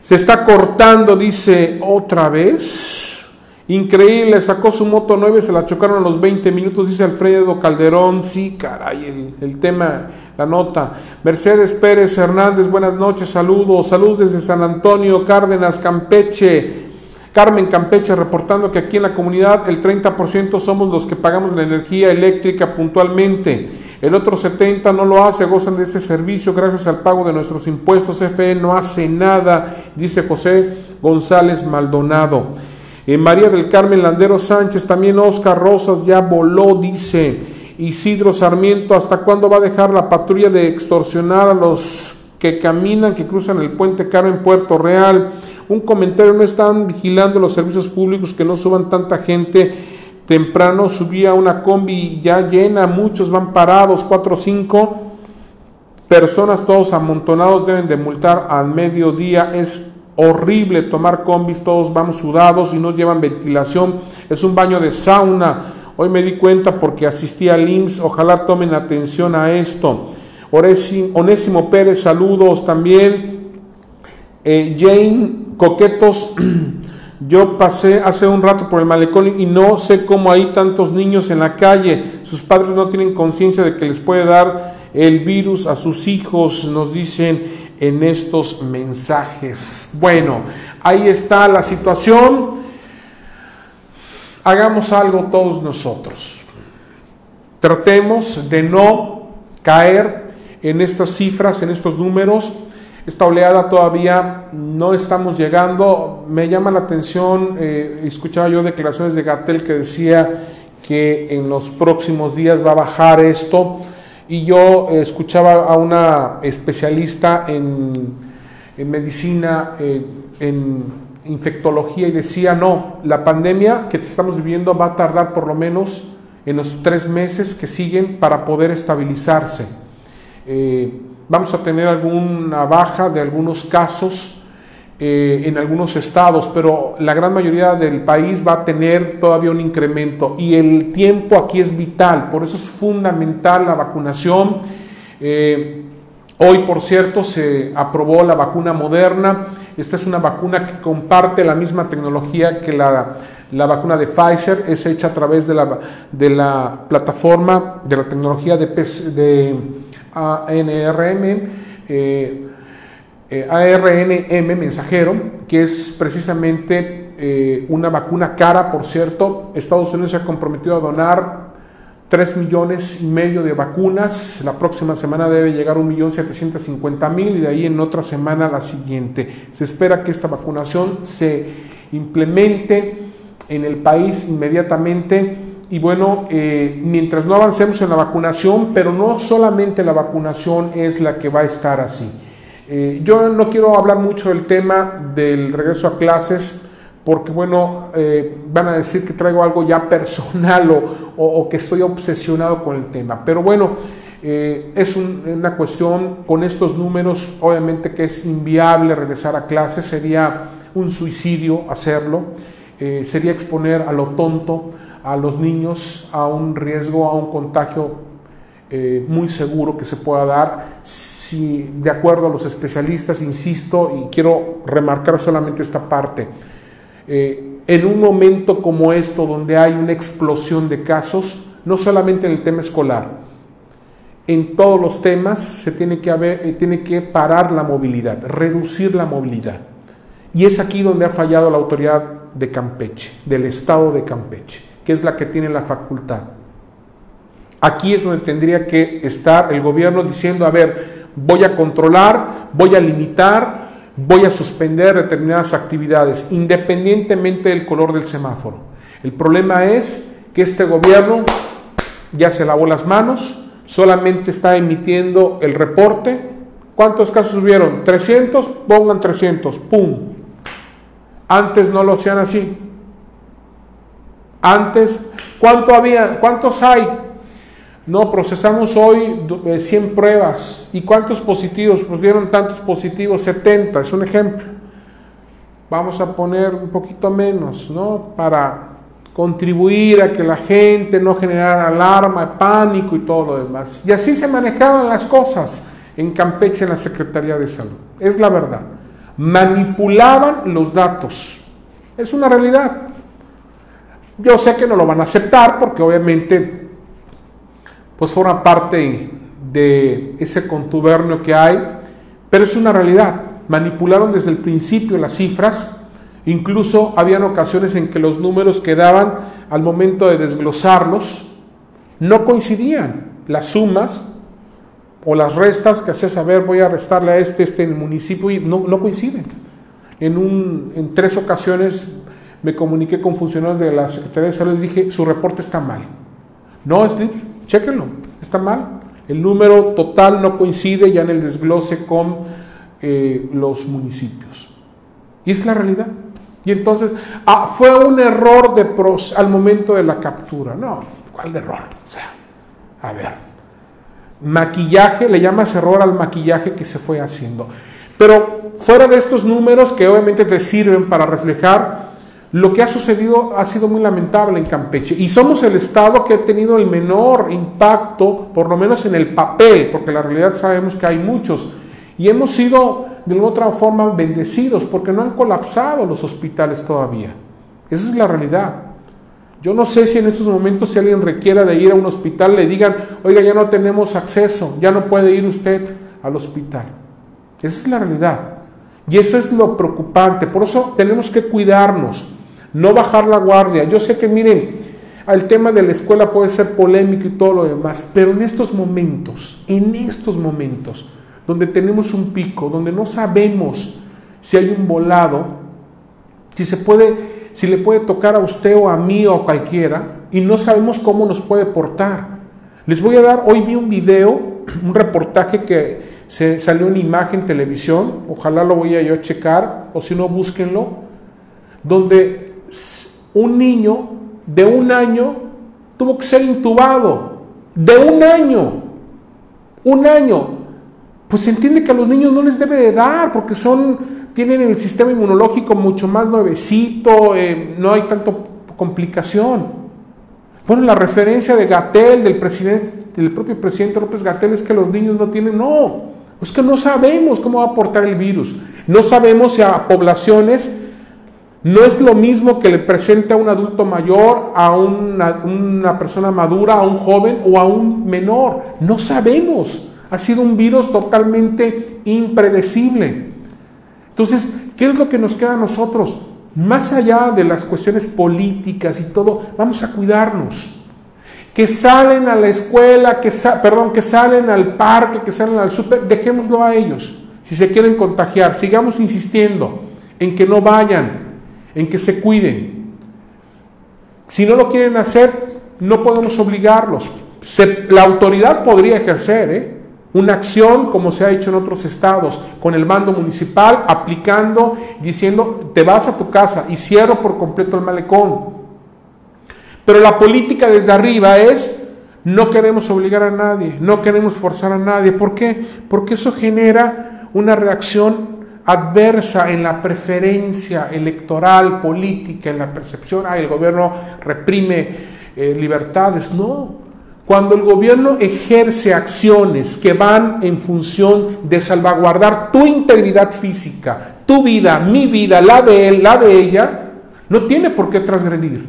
se está cortando, dice otra vez. Increíble, sacó su moto 9, se la chocaron a los 20 minutos, dice Alfredo Calderón. Sí, caray, el, tema, la nota. Mercedes Pérez Hernández, buenas noches, saludos, saludos desde San Antonio, Cárdenas, Campeche. Carmen Campeche reportando que aquí en la comunidad el 30% somos los que pagamos la energía eléctrica puntualmente. El otro 70% no lo hace, gozan de ese servicio gracias al pago de nuestros impuestos. FE no hace nada, dice José González Maldonado. María del Carmen Landero Sánchez, también Oscar Rosas ya voló, dice Isidro Sarmiento, ¿hasta cuándo va a dejar la patrulla de extorsionar a los que caminan, que cruzan el puente caro en Puerto Real? Un comentario, no están vigilando los servicios públicos que no suban tanta gente. Temprano subía una combi ya llena, muchos van parados, cuatro o cinco personas, todos amontonados, deben de multar al mediodía. Es horrible tomar combis, todos vamos sudados y no llevan ventilación, es un baño de sauna. Hoy me di cuenta porque asistí al IMSS, ojalá tomen atención a esto. Onésimo Pérez, saludos también. Eh, Jane Coquetos, yo pasé hace un rato por el malecón y no sé cómo hay tantos niños en la calle. Sus padres no tienen conciencia de que les puede dar el virus a sus hijos, nos dicen en estos mensajes. Bueno, ahí está la situación. Hagamos algo todos nosotros. Tratemos de no caer en estas cifras, en estos números. Esta oleada todavía no estamos llegando. Me llama la atención, eh, escuchaba yo declaraciones de Gatel que decía que en los próximos días va a bajar esto y yo escuchaba a una especialista en, medicina, eh, en infectología, y decía, no, la pandemia que estamos viviendo va a tardar por lo menos en los tres meses que siguen para poder estabilizarse. Eh, vamos a tener alguna baja de algunos casos, eh, en algunos estados, pero la gran mayoría del país va a tener todavía un incremento y el tiempo aquí es vital, por eso es fundamental la vacunación. Eh, hoy, por cierto, se aprobó la vacuna moderna. Esta es una vacuna que comparte la misma tecnología que la, la vacuna de Pfizer, es hecha a través de la, de la plataforma de la tecnología de, de ANRM. Eh, eh, ARNM mensajero, que es precisamente eh, una vacuna cara, por cierto. Estados Unidos se ha comprometido a donar 3 millones y medio de vacunas. La próxima semana debe llegar a 1.750.000 y de ahí en otra semana la siguiente. Se espera que esta vacunación se implemente en el país inmediatamente. Y bueno, eh, mientras no avancemos en la vacunación, pero no solamente la vacunación es la que va a estar así. Eh, yo no quiero hablar mucho del tema del regreso a clases porque bueno, eh, van a decir que traigo algo ya personal o, que estoy obsesionado con el tema. Pero bueno, eh, es una cuestión con estos números, obviamente que es inviable regresar a clases, sería un suicidio hacerlo, sería exponer a lo tonto a los niños a un riesgo, a un contagio eh, muy seguro que se pueda dar si, de acuerdo a los especialistas, insisto, y quiero remarcar solamente esta parte, eh, en un momento como esto, donde hay una explosión de casos, no solamente en el tema escolar, en todos los temas se tiene que, haber, eh, tiene que parar la movilidad, reducir la movilidad. Y es aquí donde ha fallado la autoridad de Campeche, del Estado de Campeche, que es la que tiene la facultad. Aquí es donde tendría que estar el gobierno diciendo, a ver, voy a controlar, voy a limitar, voy a suspender determinadas actividades, independientemente del color del semáforo. El problema es que este gobierno ya se lavó las manos, solamente está emitiendo el reporte. ¿Cuántos casos hubieron? 300, pongan 300, ¡pum! Antes no lo hacían así. Antes, ¿cuánto había? ¿Cuántos hay? No, procesamos hoy 100 eh, pruebas. ¿Y cuántos positivos? Pues dieron tantos positivos, 70, es un ejemplo. Vamos a poner un poquito menos, ¿no? Para contribuir a que la gente no generara alarma, pánico y todo lo demás. Y así se manejaban las cosas en Campeche en la Secretaría de Salud. Es la verdad. Manipulaban los datos. Es una realidad. Yo sé que no lo van a aceptar porque obviamente pues forma parte de ese contubernio que hay, pero es una realidad. Manipularon desde el principio las cifras, incluso habían ocasiones en que los números que daban al momento de desglosarlos no coincidían. Las sumas o las restas que hacía saber voy a restarle a este, este en el municipio y no, no coinciden. En, un, en tres ocasiones me comuniqué con funcionarios de la Secretaría de Salud y les dije, su reporte está mal. No, Slips, chéquenlo, está mal. El número total no coincide ya en el desglose con eh, los municipios. Y es la realidad. Y entonces, ah, fue un error de pros, al momento de la captura. No, ¿cuál error? O sea, a ver, maquillaje, le llamas error al maquillaje que se fue haciendo. Pero fuera de estos números que obviamente te sirven para reflejar lo que ha sucedido ha sido muy lamentable en Campeche y somos el estado que ha tenido el menor impacto, por lo menos en el papel, porque la realidad sabemos que hay muchos. Y hemos sido de alguna otra forma bendecidos porque no han colapsado los hospitales todavía. Esa es la realidad. Yo no sé si en estos momentos si alguien requiera de ir a un hospital le digan, oiga, ya no tenemos acceso, ya no puede ir usted al hospital. Esa es la realidad. Y eso es lo preocupante. Por eso tenemos que cuidarnos no bajar la guardia. Yo sé que miren, el tema de la escuela puede ser polémico y todo lo demás, pero en estos momentos, en estos momentos, donde tenemos un pico, donde no sabemos si hay un volado, si se puede, si le puede tocar a usted o a mí o a cualquiera, y no sabemos cómo nos puede portar. Les voy a dar, hoy vi un video, un reportaje que se salió en imagen televisión, ojalá lo voy a yo checar, o si no, búsquenlo, donde un niño de un año tuvo que ser intubado. De un año. Un año. Pues se entiende que a los niños no les debe de dar porque son, tienen el sistema inmunológico mucho más nuevecito, eh, no hay tanto complicación. Bueno, la referencia de Gatel, del presidente, del propio presidente López Gatel, es que los niños no tienen, no, es que no sabemos cómo va a aportar el virus. No sabemos si a poblaciones no es lo mismo que le presente a un adulto mayor, a una, persona madura, a un joven o a un menor. No sabemos. Ha sido un virus totalmente impredecible. Entonces, ¿qué es lo que nos queda a nosotros? Más allá de las cuestiones políticas y todo, vamos a cuidarnos. Que salen a la escuela, que perdón, que salen al parque, que salen al súper, dejémoslo a ellos. Si se quieren contagiar, sigamos insistiendo en que no vayan, en que se cuiden. Si no lo quieren hacer, no podemos obligarlos. la autoridad podría ejercer, ¿eh? Una acción como se ha hecho en otros estados, con el mando municipal aplicando, diciendo, te vas a tu casa y cierro por completo el malecón. Pero la política desde arriba es, no queremos obligar a nadie, no queremos forzar a nadie. ¿Por qué? Porque eso genera una reacción adversa en la preferencia electoral, política, en la percepción, ah, el gobierno reprime eh, libertades. No, cuando el gobierno ejerce acciones que van en función de salvaguardar tu integridad física, tu vida, mi vida, la de él, la de ella, no tiene por qué transgredir.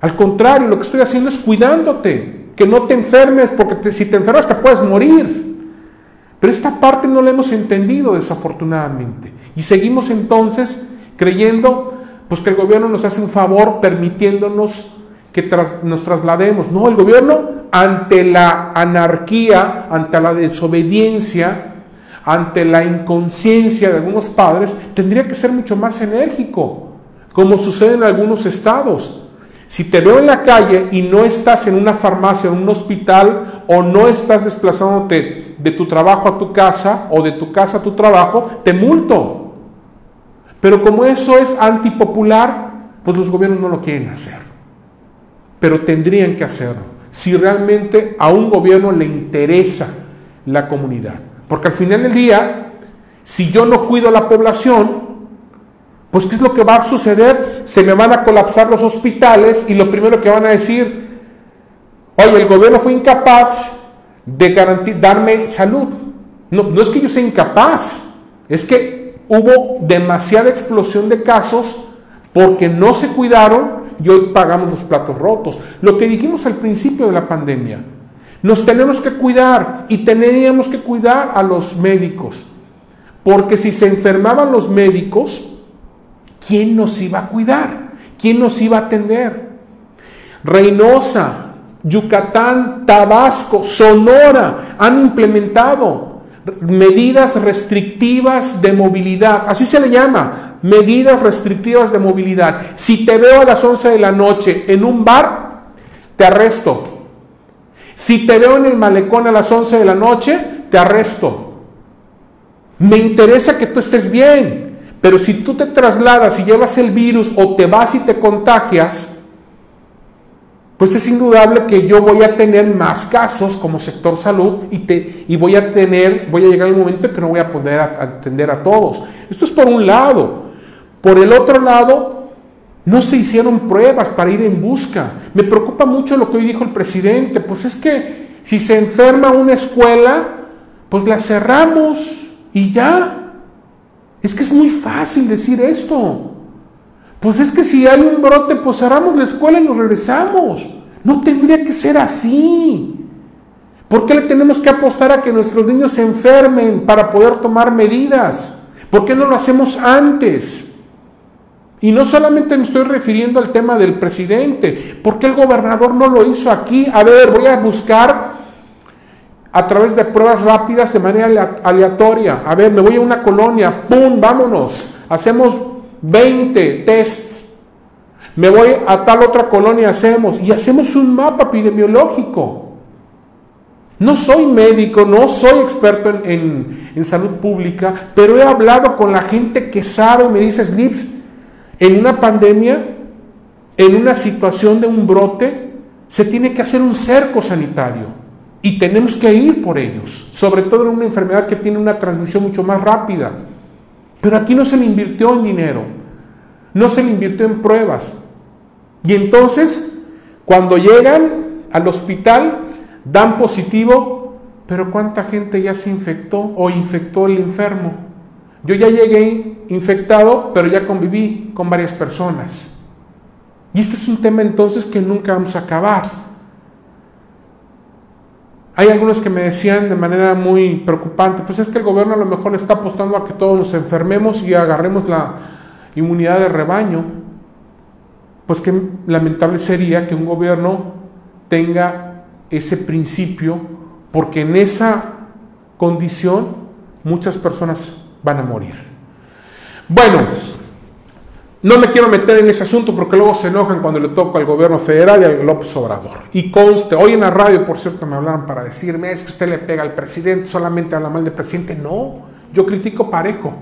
Al contrario, lo que estoy haciendo es cuidándote, que no te enfermes, porque si te enfermas te puedes morir. Pero esta parte no la hemos entendido desafortunadamente. Y seguimos entonces creyendo pues que el gobierno nos hace un favor permitiéndonos que nos traslademos. No, el gobierno ante la anarquía, ante la desobediencia, ante la inconsciencia de algunos padres, tendría que ser mucho más enérgico, como sucede en algunos estados. Si te veo en la calle y no estás en una farmacia, en un hospital, o no estás desplazándote de tu trabajo a tu casa, o de tu casa a tu trabajo, te multo. Pero como eso es antipopular, pues los gobiernos no lo quieren hacer pero tendrían que hacerlo si realmente a un gobierno le interesa la comunidad. Porque al final del día, si yo no cuido a la población, pues ¿qué es lo que va a suceder? Se me van a colapsar los hospitales y lo primero que van a decir, oye, el gobierno fue incapaz de darme salud. No, no es que yo sea incapaz, es que hubo demasiada explosión de casos porque no se cuidaron y hoy pagamos los platos rotos. Lo que dijimos al principio de la pandemia, nos tenemos que cuidar y teníamos que cuidar a los médicos, porque si se enfermaban los médicos, ¿quién nos iba a cuidar? ¿Quién nos iba a atender? Reynosa, Yucatán, Tabasco, Sonora han implementado medidas restrictivas de movilidad, así se le llama, medidas restrictivas de movilidad. Si te veo a las 11 de la noche en un bar, te arresto. Si te veo en el malecón a las 11 de la noche, te arresto. Me interesa que tú estés bien, pero si tú te trasladas y llevas el virus o te vas y te contagias, pues es indudable que yo voy a tener más casos como sector salud y, te, y voy a tener, voy a llegar al momento en que no voy a poder atender a todos. Esto es por un lado. Por el otro lado, no se hicieron pruebas para ir en busca. Me preocupa mucho lo que hoy dijo el presidente. Pues es que si se enferma una escuela, pues la cerramos y ya. Es que es muy fácil decir esto. Pues es que si hay un brote, pues cerramos la escuela y nos regresamos. No tendría que ser así. ¿Por qué le tenemos que apostar a que nuestros niños se enfermen para poder tomar medidas? ¿Por qué no lo hacemos antes? Y no solamente me estoy refiriendo al tema del presidente, porque el gobernador no lo hizo aquí. A ver, voy a buscar a través de pruebas rápidas de manera aleatoria. A ver, me voy a una colonia, ¡pum! Vámonos. Hacemos 20 tests. Me voy a tal otra colonia, hacemos. Y hacemos un mapa epidemiológico. No soy médico, no soy experto en, en salud pública, pero he hablado con la gente que sabe, me dice, Slips, en una pandemia, en una situación de un brote, se tiene que hacer un cerco sanitario y tenemos que ir por ellos, sobre todo en una enfermedad que tiene una transmisión mucho más rápida. Pero aquí no se le invirtió en dinero, no se le invirtió en pruebas. Y entonces, cuando llegan al hospital, dan positivo, pero ¿cuánta gente ya se infectó o infectó el enfermo? Yo ya llegué infectado, pero ya conviví con varias personas. Y este es un tema entonces que nunca vamos a acabar. Hay algunos que me decían de manera muy preocupante, pues es que el gobierno a lo mejor está apostando a que todos nos enfermemos y agarremos la inmunidad de rebaño. Pues que lamentable sería que un gobierno tenga ese principio, porque en esa condición muchas personas van a morir. Bueno, no me quiero meter en ese asunto porque luego se enojan cuando le toca al gobierno federal y al López Obrador. Y conste, hoy en la radio, por cierto, me hablaron para decirme, es que usted le pega al presidente, solamente habla mal del presidente. No, yo critico parejo.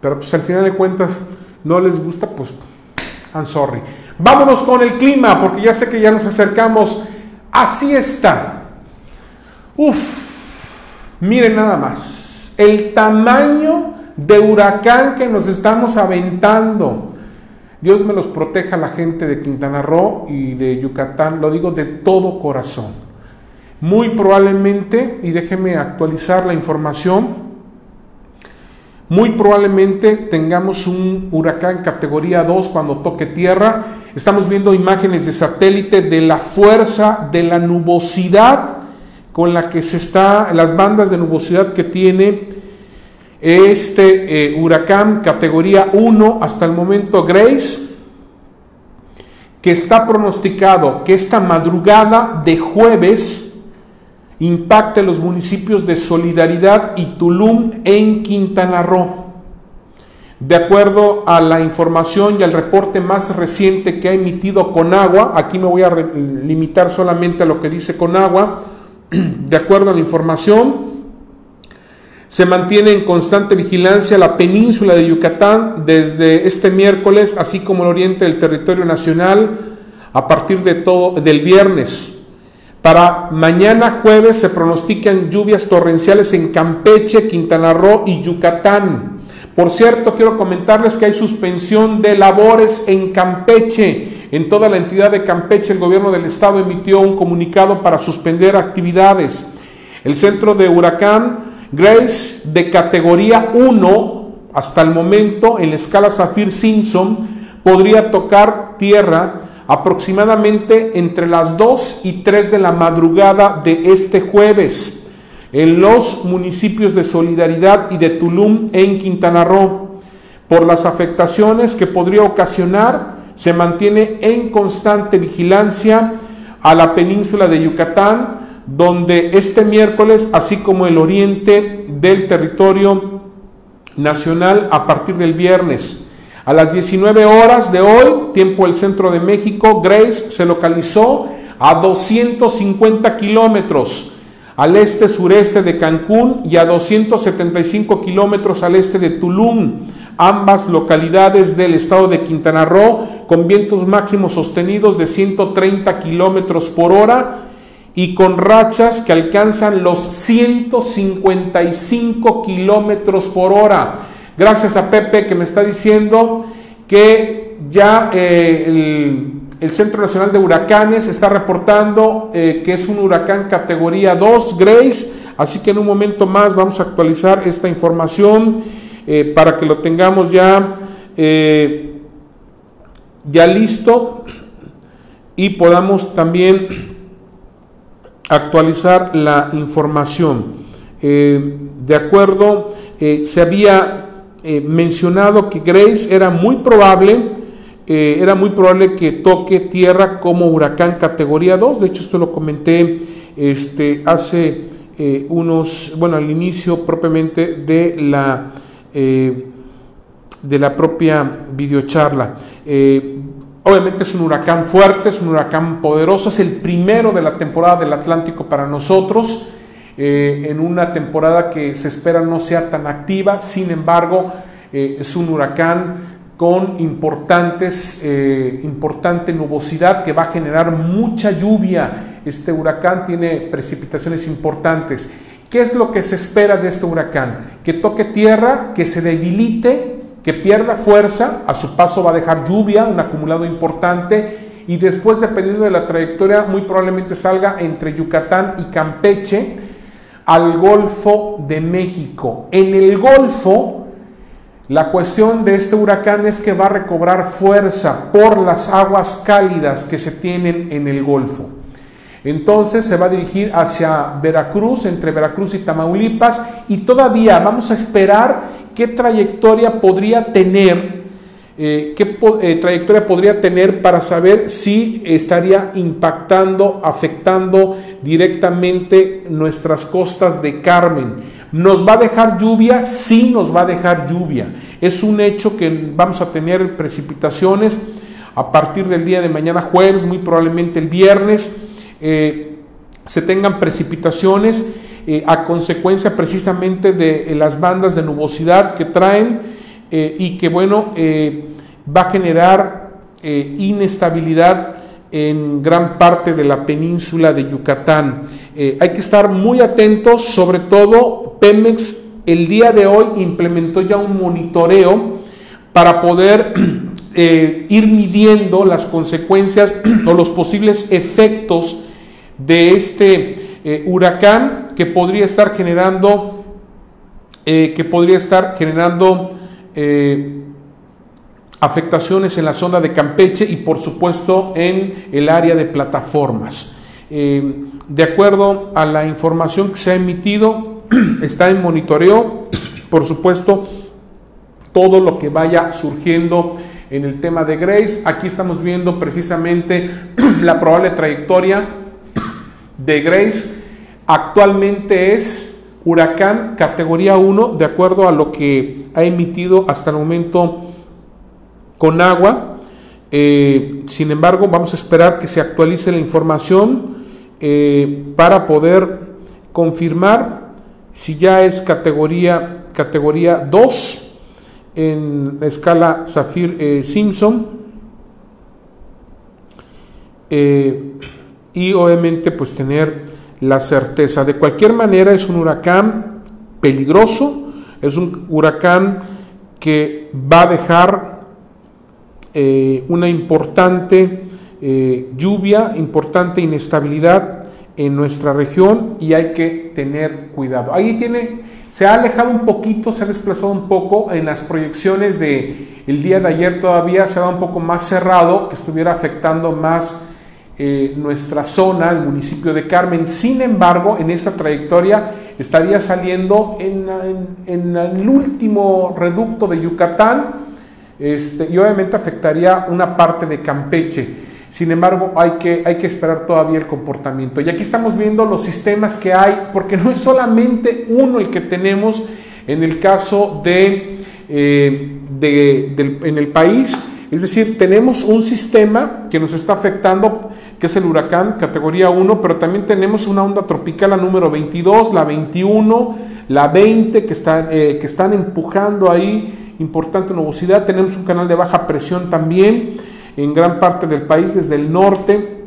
Pero pues al final de cuentas no les gusta, pues, I'm sorry. Vámonos con el clima, porque ya sé que ya nos acercamos. Así está. Uf, miren nada más. El tamaño de huracán que nos estamos aventando. Dios me los proteja a la gente de Quintana Roo y de Yucatán, lo digo de todo corazón. Muy probablemente, y déjeme actualizar la información, muy probablemente tengamos un huracán categoría 2 cuando toque tierra. Estamos viendo imágenes de satélite de la fuerza de la nubosidad con la que se está, las bandas de nubosidad que tiene este eh, huracán categoría 1 hasta el momento Grace, que está pronosticado que esta madrugada de jueves impacte los municipios de Solidaridad y Tulum en Quintana Roo. De acuerdo a la información y al reporte más reciente que ha emitido Conagua, aquí me voy a limitar solamente a lo que dice Conagua, de acuerdo a la información, se mantiene en constante vigilancia la península de Yucatán desde este miércoles, así como el oriente del territorio nacional a partir de todo del viernes. Para mañana jueves se pronostican lluvias torrenciales en Campeche, Quintana Roo y Yucatán. Por cierto, quiero comentarles que hay suspensión de labores en Campeche. En toda la entidad de Campeche, el gobierno del estado emitió un comunicado para suspender actividades. El centro de huracán Grace de categoría 1 hasta el momento en la escala Saffir-Simpson podría tocar tierra aproximadamente entre las 2 y 3 de la madrugada de este jueves en los municipios de Solidaridad y de Tulum en Quintana Roo. Por las afectaciones que podría ocasionar, se mantiene en constante vigilancia a la península de Yucatán, donde este miércoles, así como el oriente del territorio nacional a partir del viernes. A las 19 horas de hoy, tiempo del centro de México, Grace se localizó a 250 kilómetros al este-sureste de Cancún y a 275 kilómetros al este de Tulum, ambas localidades del estado de Quintana Roo, con vientos máximos sostenidos de 130 kilómetros por hora y con rachas que alcanzan los 155 kilómetros por hora. Gracias a Pepe que me está diciendo que ya eh, el, Centro Nacional de Huracanes está reportando eh, que es un huracán categoría 2, Grace. Así que en un momento más vamos a actualizar esta información eh, para que lo tengamos ya, ya listo y podamos también actualizar la información. Eh, de acuerdo, eh, se había eh, mencionado que Grace era muy probable, era muy probable que toque tierra como huracán categoría 2. De hecho, esto lo comenté este, hace unos, bueno, al inicio propiamente de la, de la propia videocharla. Obviamente es un huracán fuerte, es un huracán poderoso, es el primero de la temporada del Atlántico para nosotros, eh, en una temporada que se espera no sea tan activa, sin embargo eh, es un huracán con eh, importante nubosidad que va a generar mucha lluvia. Este huracán tiene precipitaciones importantes. ¿Qué es lo que se espera de este huracán? Que toque tierra, que se debilite, que pierda fuerza, a su paso va a dejar lluvia, un acumulado importante, y después, dependiendo de la trayectoria, muy probablemente salga entre Yucatán y Campeche al Golfo de México. En el Golfo, la cuestión de este huracán es que va a recobrar fuerza por las aguas cálidas que se tienen en el Golfo. Entonces se va a dirigir hacia Veracruz, entre Veracruz y Tamaulipas, y todavía vamos a esperar qué trayectoria podría tener, eh, qué eh, trayectoria podría tener para saber si estaría impactando, afectando directamente nuestras costas de Carmen. ¿Nos va a dejar lluvia? Sí, nos va a dejar lluvia. Es un hecho que vamos a tener precipitaciones a partir del día de mañana jueves, muy probablemente el viernes eh, se tengan precipitaciones eh, a consecuencia precisamente de eh, las bandas de nubosidad que traen y que bueno va a generar inestabilidad en gran parte de la península de Yucatán. hay que estar muy atentos, sobre todo Pemex el día de hoy implementó ya un monitoreo para poder ir midiendo las consecuencias o los posibles efectos de este eh, huracán que podría estar generando, eh, que podría estar generando eh, afectaciones en la zona de Campeche y por supuesto en el área de plataformas. de acuerdo a la información que se ha emitido, está en monitoreo, por supuesto, todo lo que vaya surgiendo en el tema de Grace. Aquí estamos viendo precisamente la probable trayectoria de Grace actualmente es huracán categoría 1, de acuerdo a lo que ha emitido hasta el momento con agua. Eh, sin embargo, vamos a esperar que se actualice la información eh, para poder confirmar si ya es categoría, categoría 2 en la escala Zafir eh, Simpson y obviamente pues tener la certeza. De cualquier manera es un huracán peligroso, es un huracán que va a dejar eh, una importante eh, lluvia, importante inestabilidad en nuestra región y hay que tener cuidado. Ahí tiene, se ha alejado un poquito, se ha desplazado un poco en las proyecciones de día de ayer todavía se dado un poco más cerrado, que estuviera afectando más eh, nuestra zona, el municipio de Carmen. Sin embargo, en esta trayectoria estaría saliendo en, el último reducto de Yucatán este, y obviamente afectaría una parte de Campeche. Sin embargo, hay que, hay que esperar todavía el comportamiento. Y aquí estamos viendo los sistemas que hay, porque no es solamente uno el que tenemos en el caso de, eh, en el país, es decir, tenemos un sistema que nos está afectando, que es el huracán categoría 1, pero también tenemos una onda tropical, la número 22, la 21, la 20, que están, eh, que están empujando ahí importante nubosidad. Tenemos un canal de baja presión también en gran parte del país, desde el norte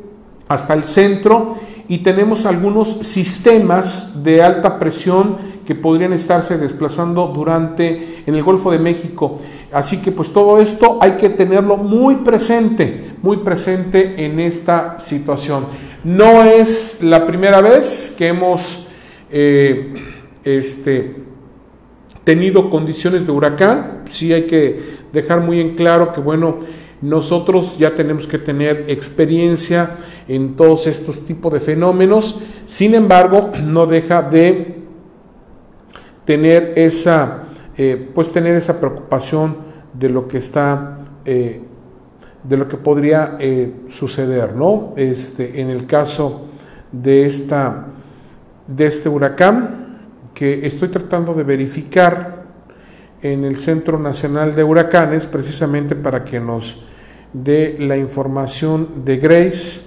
hasta el centro, y tenemos algunos sistemas de alta presión que podrían estarse desplazando durante en el Golfo de México. Así que pues todo esto hay que tenerlo muy presente, muy presente en esta situación. No es la primera vez que hemos eh, este, tenido condiciones de huracán. Sí hay que dejar muy en claro que bueno, nosotros ya tenemos que tener experiencia en todos estos tipos de fenómenos. Sin embargo, no deja de tener esa, eh, pues tener esa preocupación de lo que está, eh, de lo que podría eh, suceder, ¿no? Este, en el caso de esta, de este huracán que estoy tratando de verificar en el Centro Nacional de Huracanes, precisamente para que nos dé la información de Grace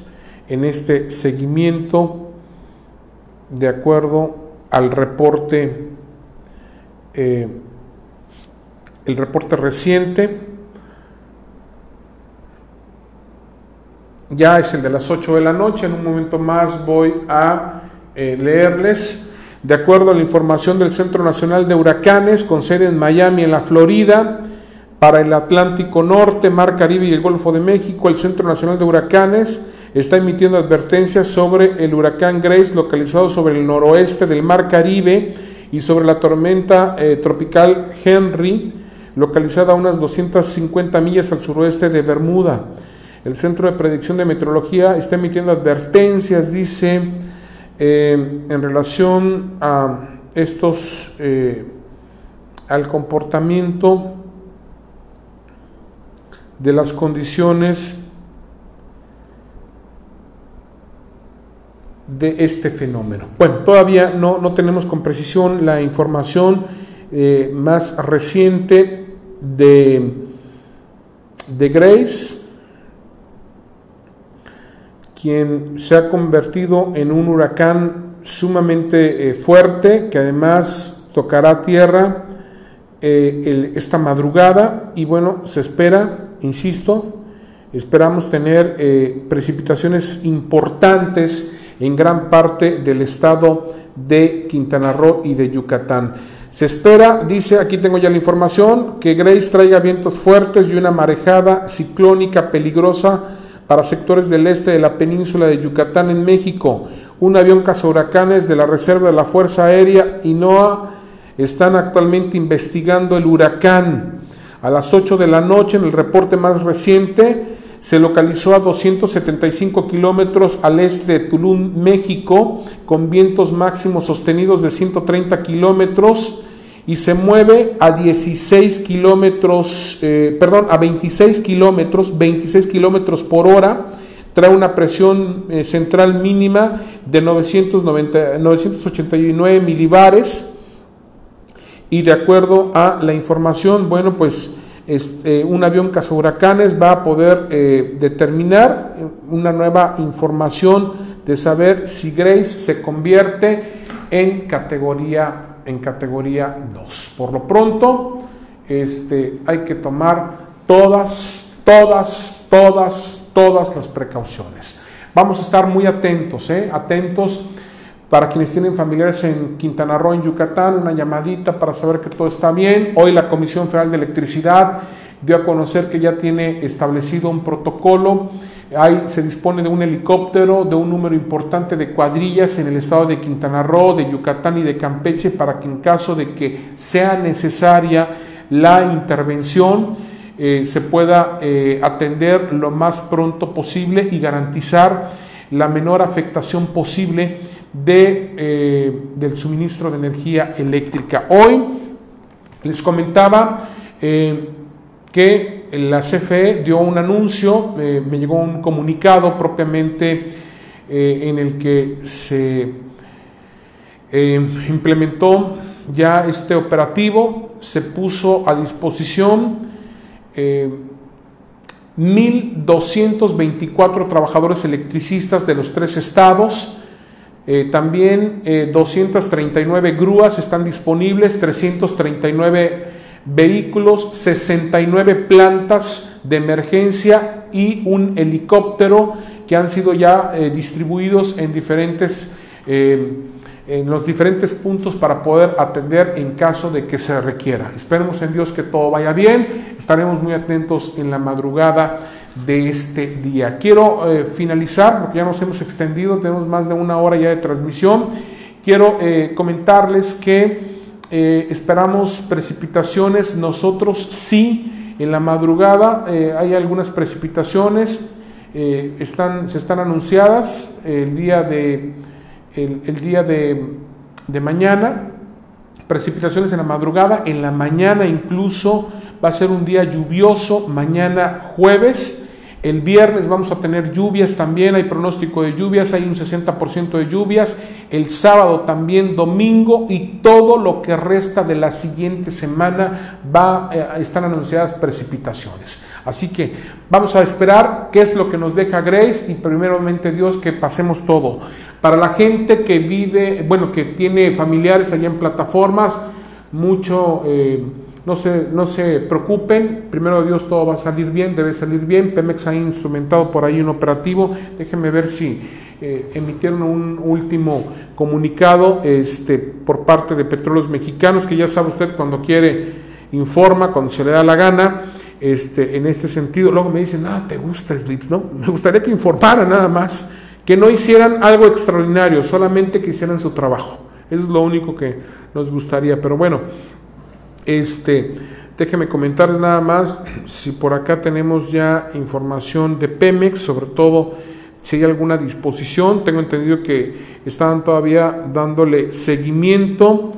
en este seguimiento de acuerdo al reporte eh, el reporte reciente. Ya es el de las 8 de la noche. En un momento más voy a eh, leerles. De acuerdo a la información del Centro Nacional de Huracanes, con sede en Miami, en la Florida, para el Atlántico Norte, Mar Caribe y el Golfo de México, el Centro Nacional de Huracanes está emitiendo advertencias sobre el huracán Grace localizado sobre el noroeste del Mar Caribe y sobre la tormenta eh, tropical Henry, localizada a unas 250 millas al suroeste de Bermuda. El Centro de Predicción de Meteorología está emitiendo advertencias, dice, eh, en relación a estos, eh, al comportamiento de las condiciones de este fenómeno. Bueno, todavía no, no tenemos con precisión la información eh, más reciente de, de Grace, quien se ha convertido en un huracán sumamente eh, fuerte que además tocará tierra eh, esta madrugada y bueno, se espera, insisto, esperamos tener precipitaciones importantes en gran parte del estado de Quintana Roo y de Yucatán. Se espera, dice, aquí tengo ya la información, que Grace traiga vientos fuertes y una marejada ciclónica peligrosa para sectores del este de la península de Yucatán en México. Un avión cazahuracanes de la Reserva de la Fuerza Aérea y NOAA están actualmente investigando el huracán. A las 8 de la noche, en el reporte más reciente, se localizó a 275 kilómetros al este de Tulum, México, con vientos máximos sostenidos de 130 kilómetros y se mueve a 16 kilómetros, eh, perdón, a 26 kilómetros, 26 kilómetros por hora. Trae una presión eh, central mínima de 990, 989 milibares. Y de acuerdo a la información, bueno, pues este, un avión cazahuracanes va a poder eh, determinar una nueva información de saber si Grace se convierte en categoría, en categoría 2. Por lo pronto, este, hay que tomar todas, todas, todas, todas las precauciones. Vamos a estar muy atentos, ¿eh? atentos para quienes tienen familiares en Quintana Roo, en Yucatán, una llamadita para saber que todo está bien. Hoy la Comisión Federal de Electricidad dio a conocer que ya tiene establecido un protocolo. Ahí se dispone de un helicóptero, de un número importante de cuadrillas en el estado de Quintana Roo, de Yucatán y de Campeche para que en caso de que sea necesaria la intervención, eh, se pueda eh, atender lo más pronto posible y garantizar la menor afectación posible de, eh, del suministro de energía eléctrica. Hoy les comentaba eh, que la CFE dio un anuncio, eh, me llegó un comunicado propiamente en el que se implementó ya este operativo, se puso a disposición 1.224 trabajadores electricistas de los tres estados, eh, también 239 eh, grúas están disponibles, 339 vehículos, 69 plantas de emergencia y un helicóptero que han sido ya eh, distribuidos en diferentes en los diferentes puntos para poder atender en caso de que se requiera. Esperemos en Dios que todo vaya bien. Estaremos muy atentos en la madrugada de este día. Quiero eh, finalizar, porque ya nos hemos extendido, tenemos más de una hora ya de transmisión. Quiero eh, comentarles que eh, esperamos precipitaciones, nosotros sí, en la madrugada hay algunas precipitaciones, están, se están anunciadas el día de, el, día de, de mañana, precipitaciones en la madrugada, en la mañana incluso va a ser un día lluvioso, mañana jueves, el viernes vamos a tener lluvias también, hay pronóstico de lluvias, hay un 60% de lluvias. El sábado también, domingo y todo lo que resta de la siguiente semana va, eh, están anunciadas precipitaciones. Así que vamos a esperar qué es lo que nos deja Grace y primeramente Dios que pasemos todo. Para la gente que vive, bueno, que tiene familiares allá en plataformas, mucho... Eh, no se, no se preocupen, primero Dios todo va a salir bien, debe salir bien. Pemex ha instrumentado por ahí un operativo. Déjenme ver si eh, emitieron un último comunicado este, por parte de Petróleos Mexicanos, que ya sabe usted cuando quiere informa, cuando se le da la gana. Este, en este sentido, luego me dicen, ah, te gusta Slips, ¿no? Me gustaría que informara nada más, que no hicieran algo extraordinario, solamente que hicieran su trabajo. es lo único que nos gustaría, pero bueno, este, Déjeme comentar nada más si por acá tenemos ya información de Pemex, sobre todo si hay alguna disposición. Tengo entendido que están todavía dándole seguimiento.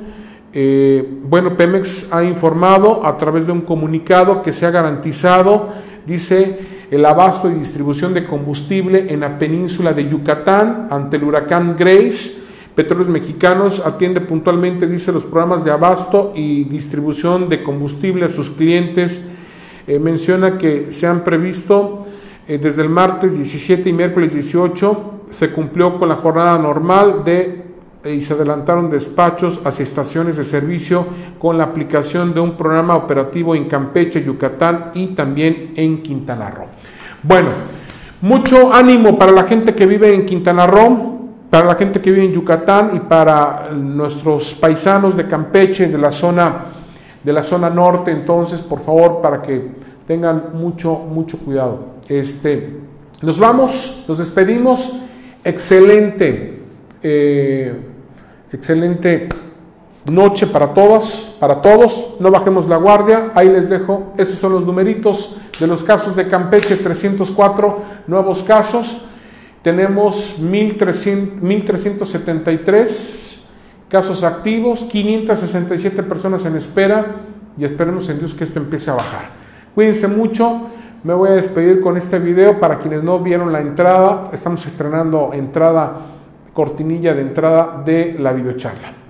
Eh, bueno, Pemex ha informado a través de un comunicado que se ha garantizado, dice, el abasto y distribución de combustible en la península de Yucatán ante el huracán Grace Petróleos Mexicanos atiende puntualmente, dice, los programas de abasto y distribución de combustible a sus clientes. Eh, menciona que se han previsto eh, desde el martes 17 y miércoles 18, se cumplió con la jornada normal de eh, y se adelantaron despachos hacia estaciones de servicio con la aplicación de un programa operativo en Campeche, Yucatán y también en Quintana Roo. Bueno, mucho ánimo para la gente que vive en Quintana Roo para la gente que vive en Yucatán y para nuestros paisanos de Campeche, de la zona, de la zona norte, entonces, por favor, para que tengan mucho, mucho cuidado. Este, nos vamos, nos despedimos. Excelente, eh, excelente noche para todas, para todos. No bajemos la guardia. Ahí les dejo. Estos son los numeritos de los casos de Campeche, 304 nuevos casos. Tenemos 1.373 casos activos, 567 personas en espera y esperemos en Dios que esto empiece a bajar. Cuídense mucho. Me voy a despedir con este video para quienes no vieron la entrada. Estamos estrenando entrada, cortinilla de entrada de la videocharla.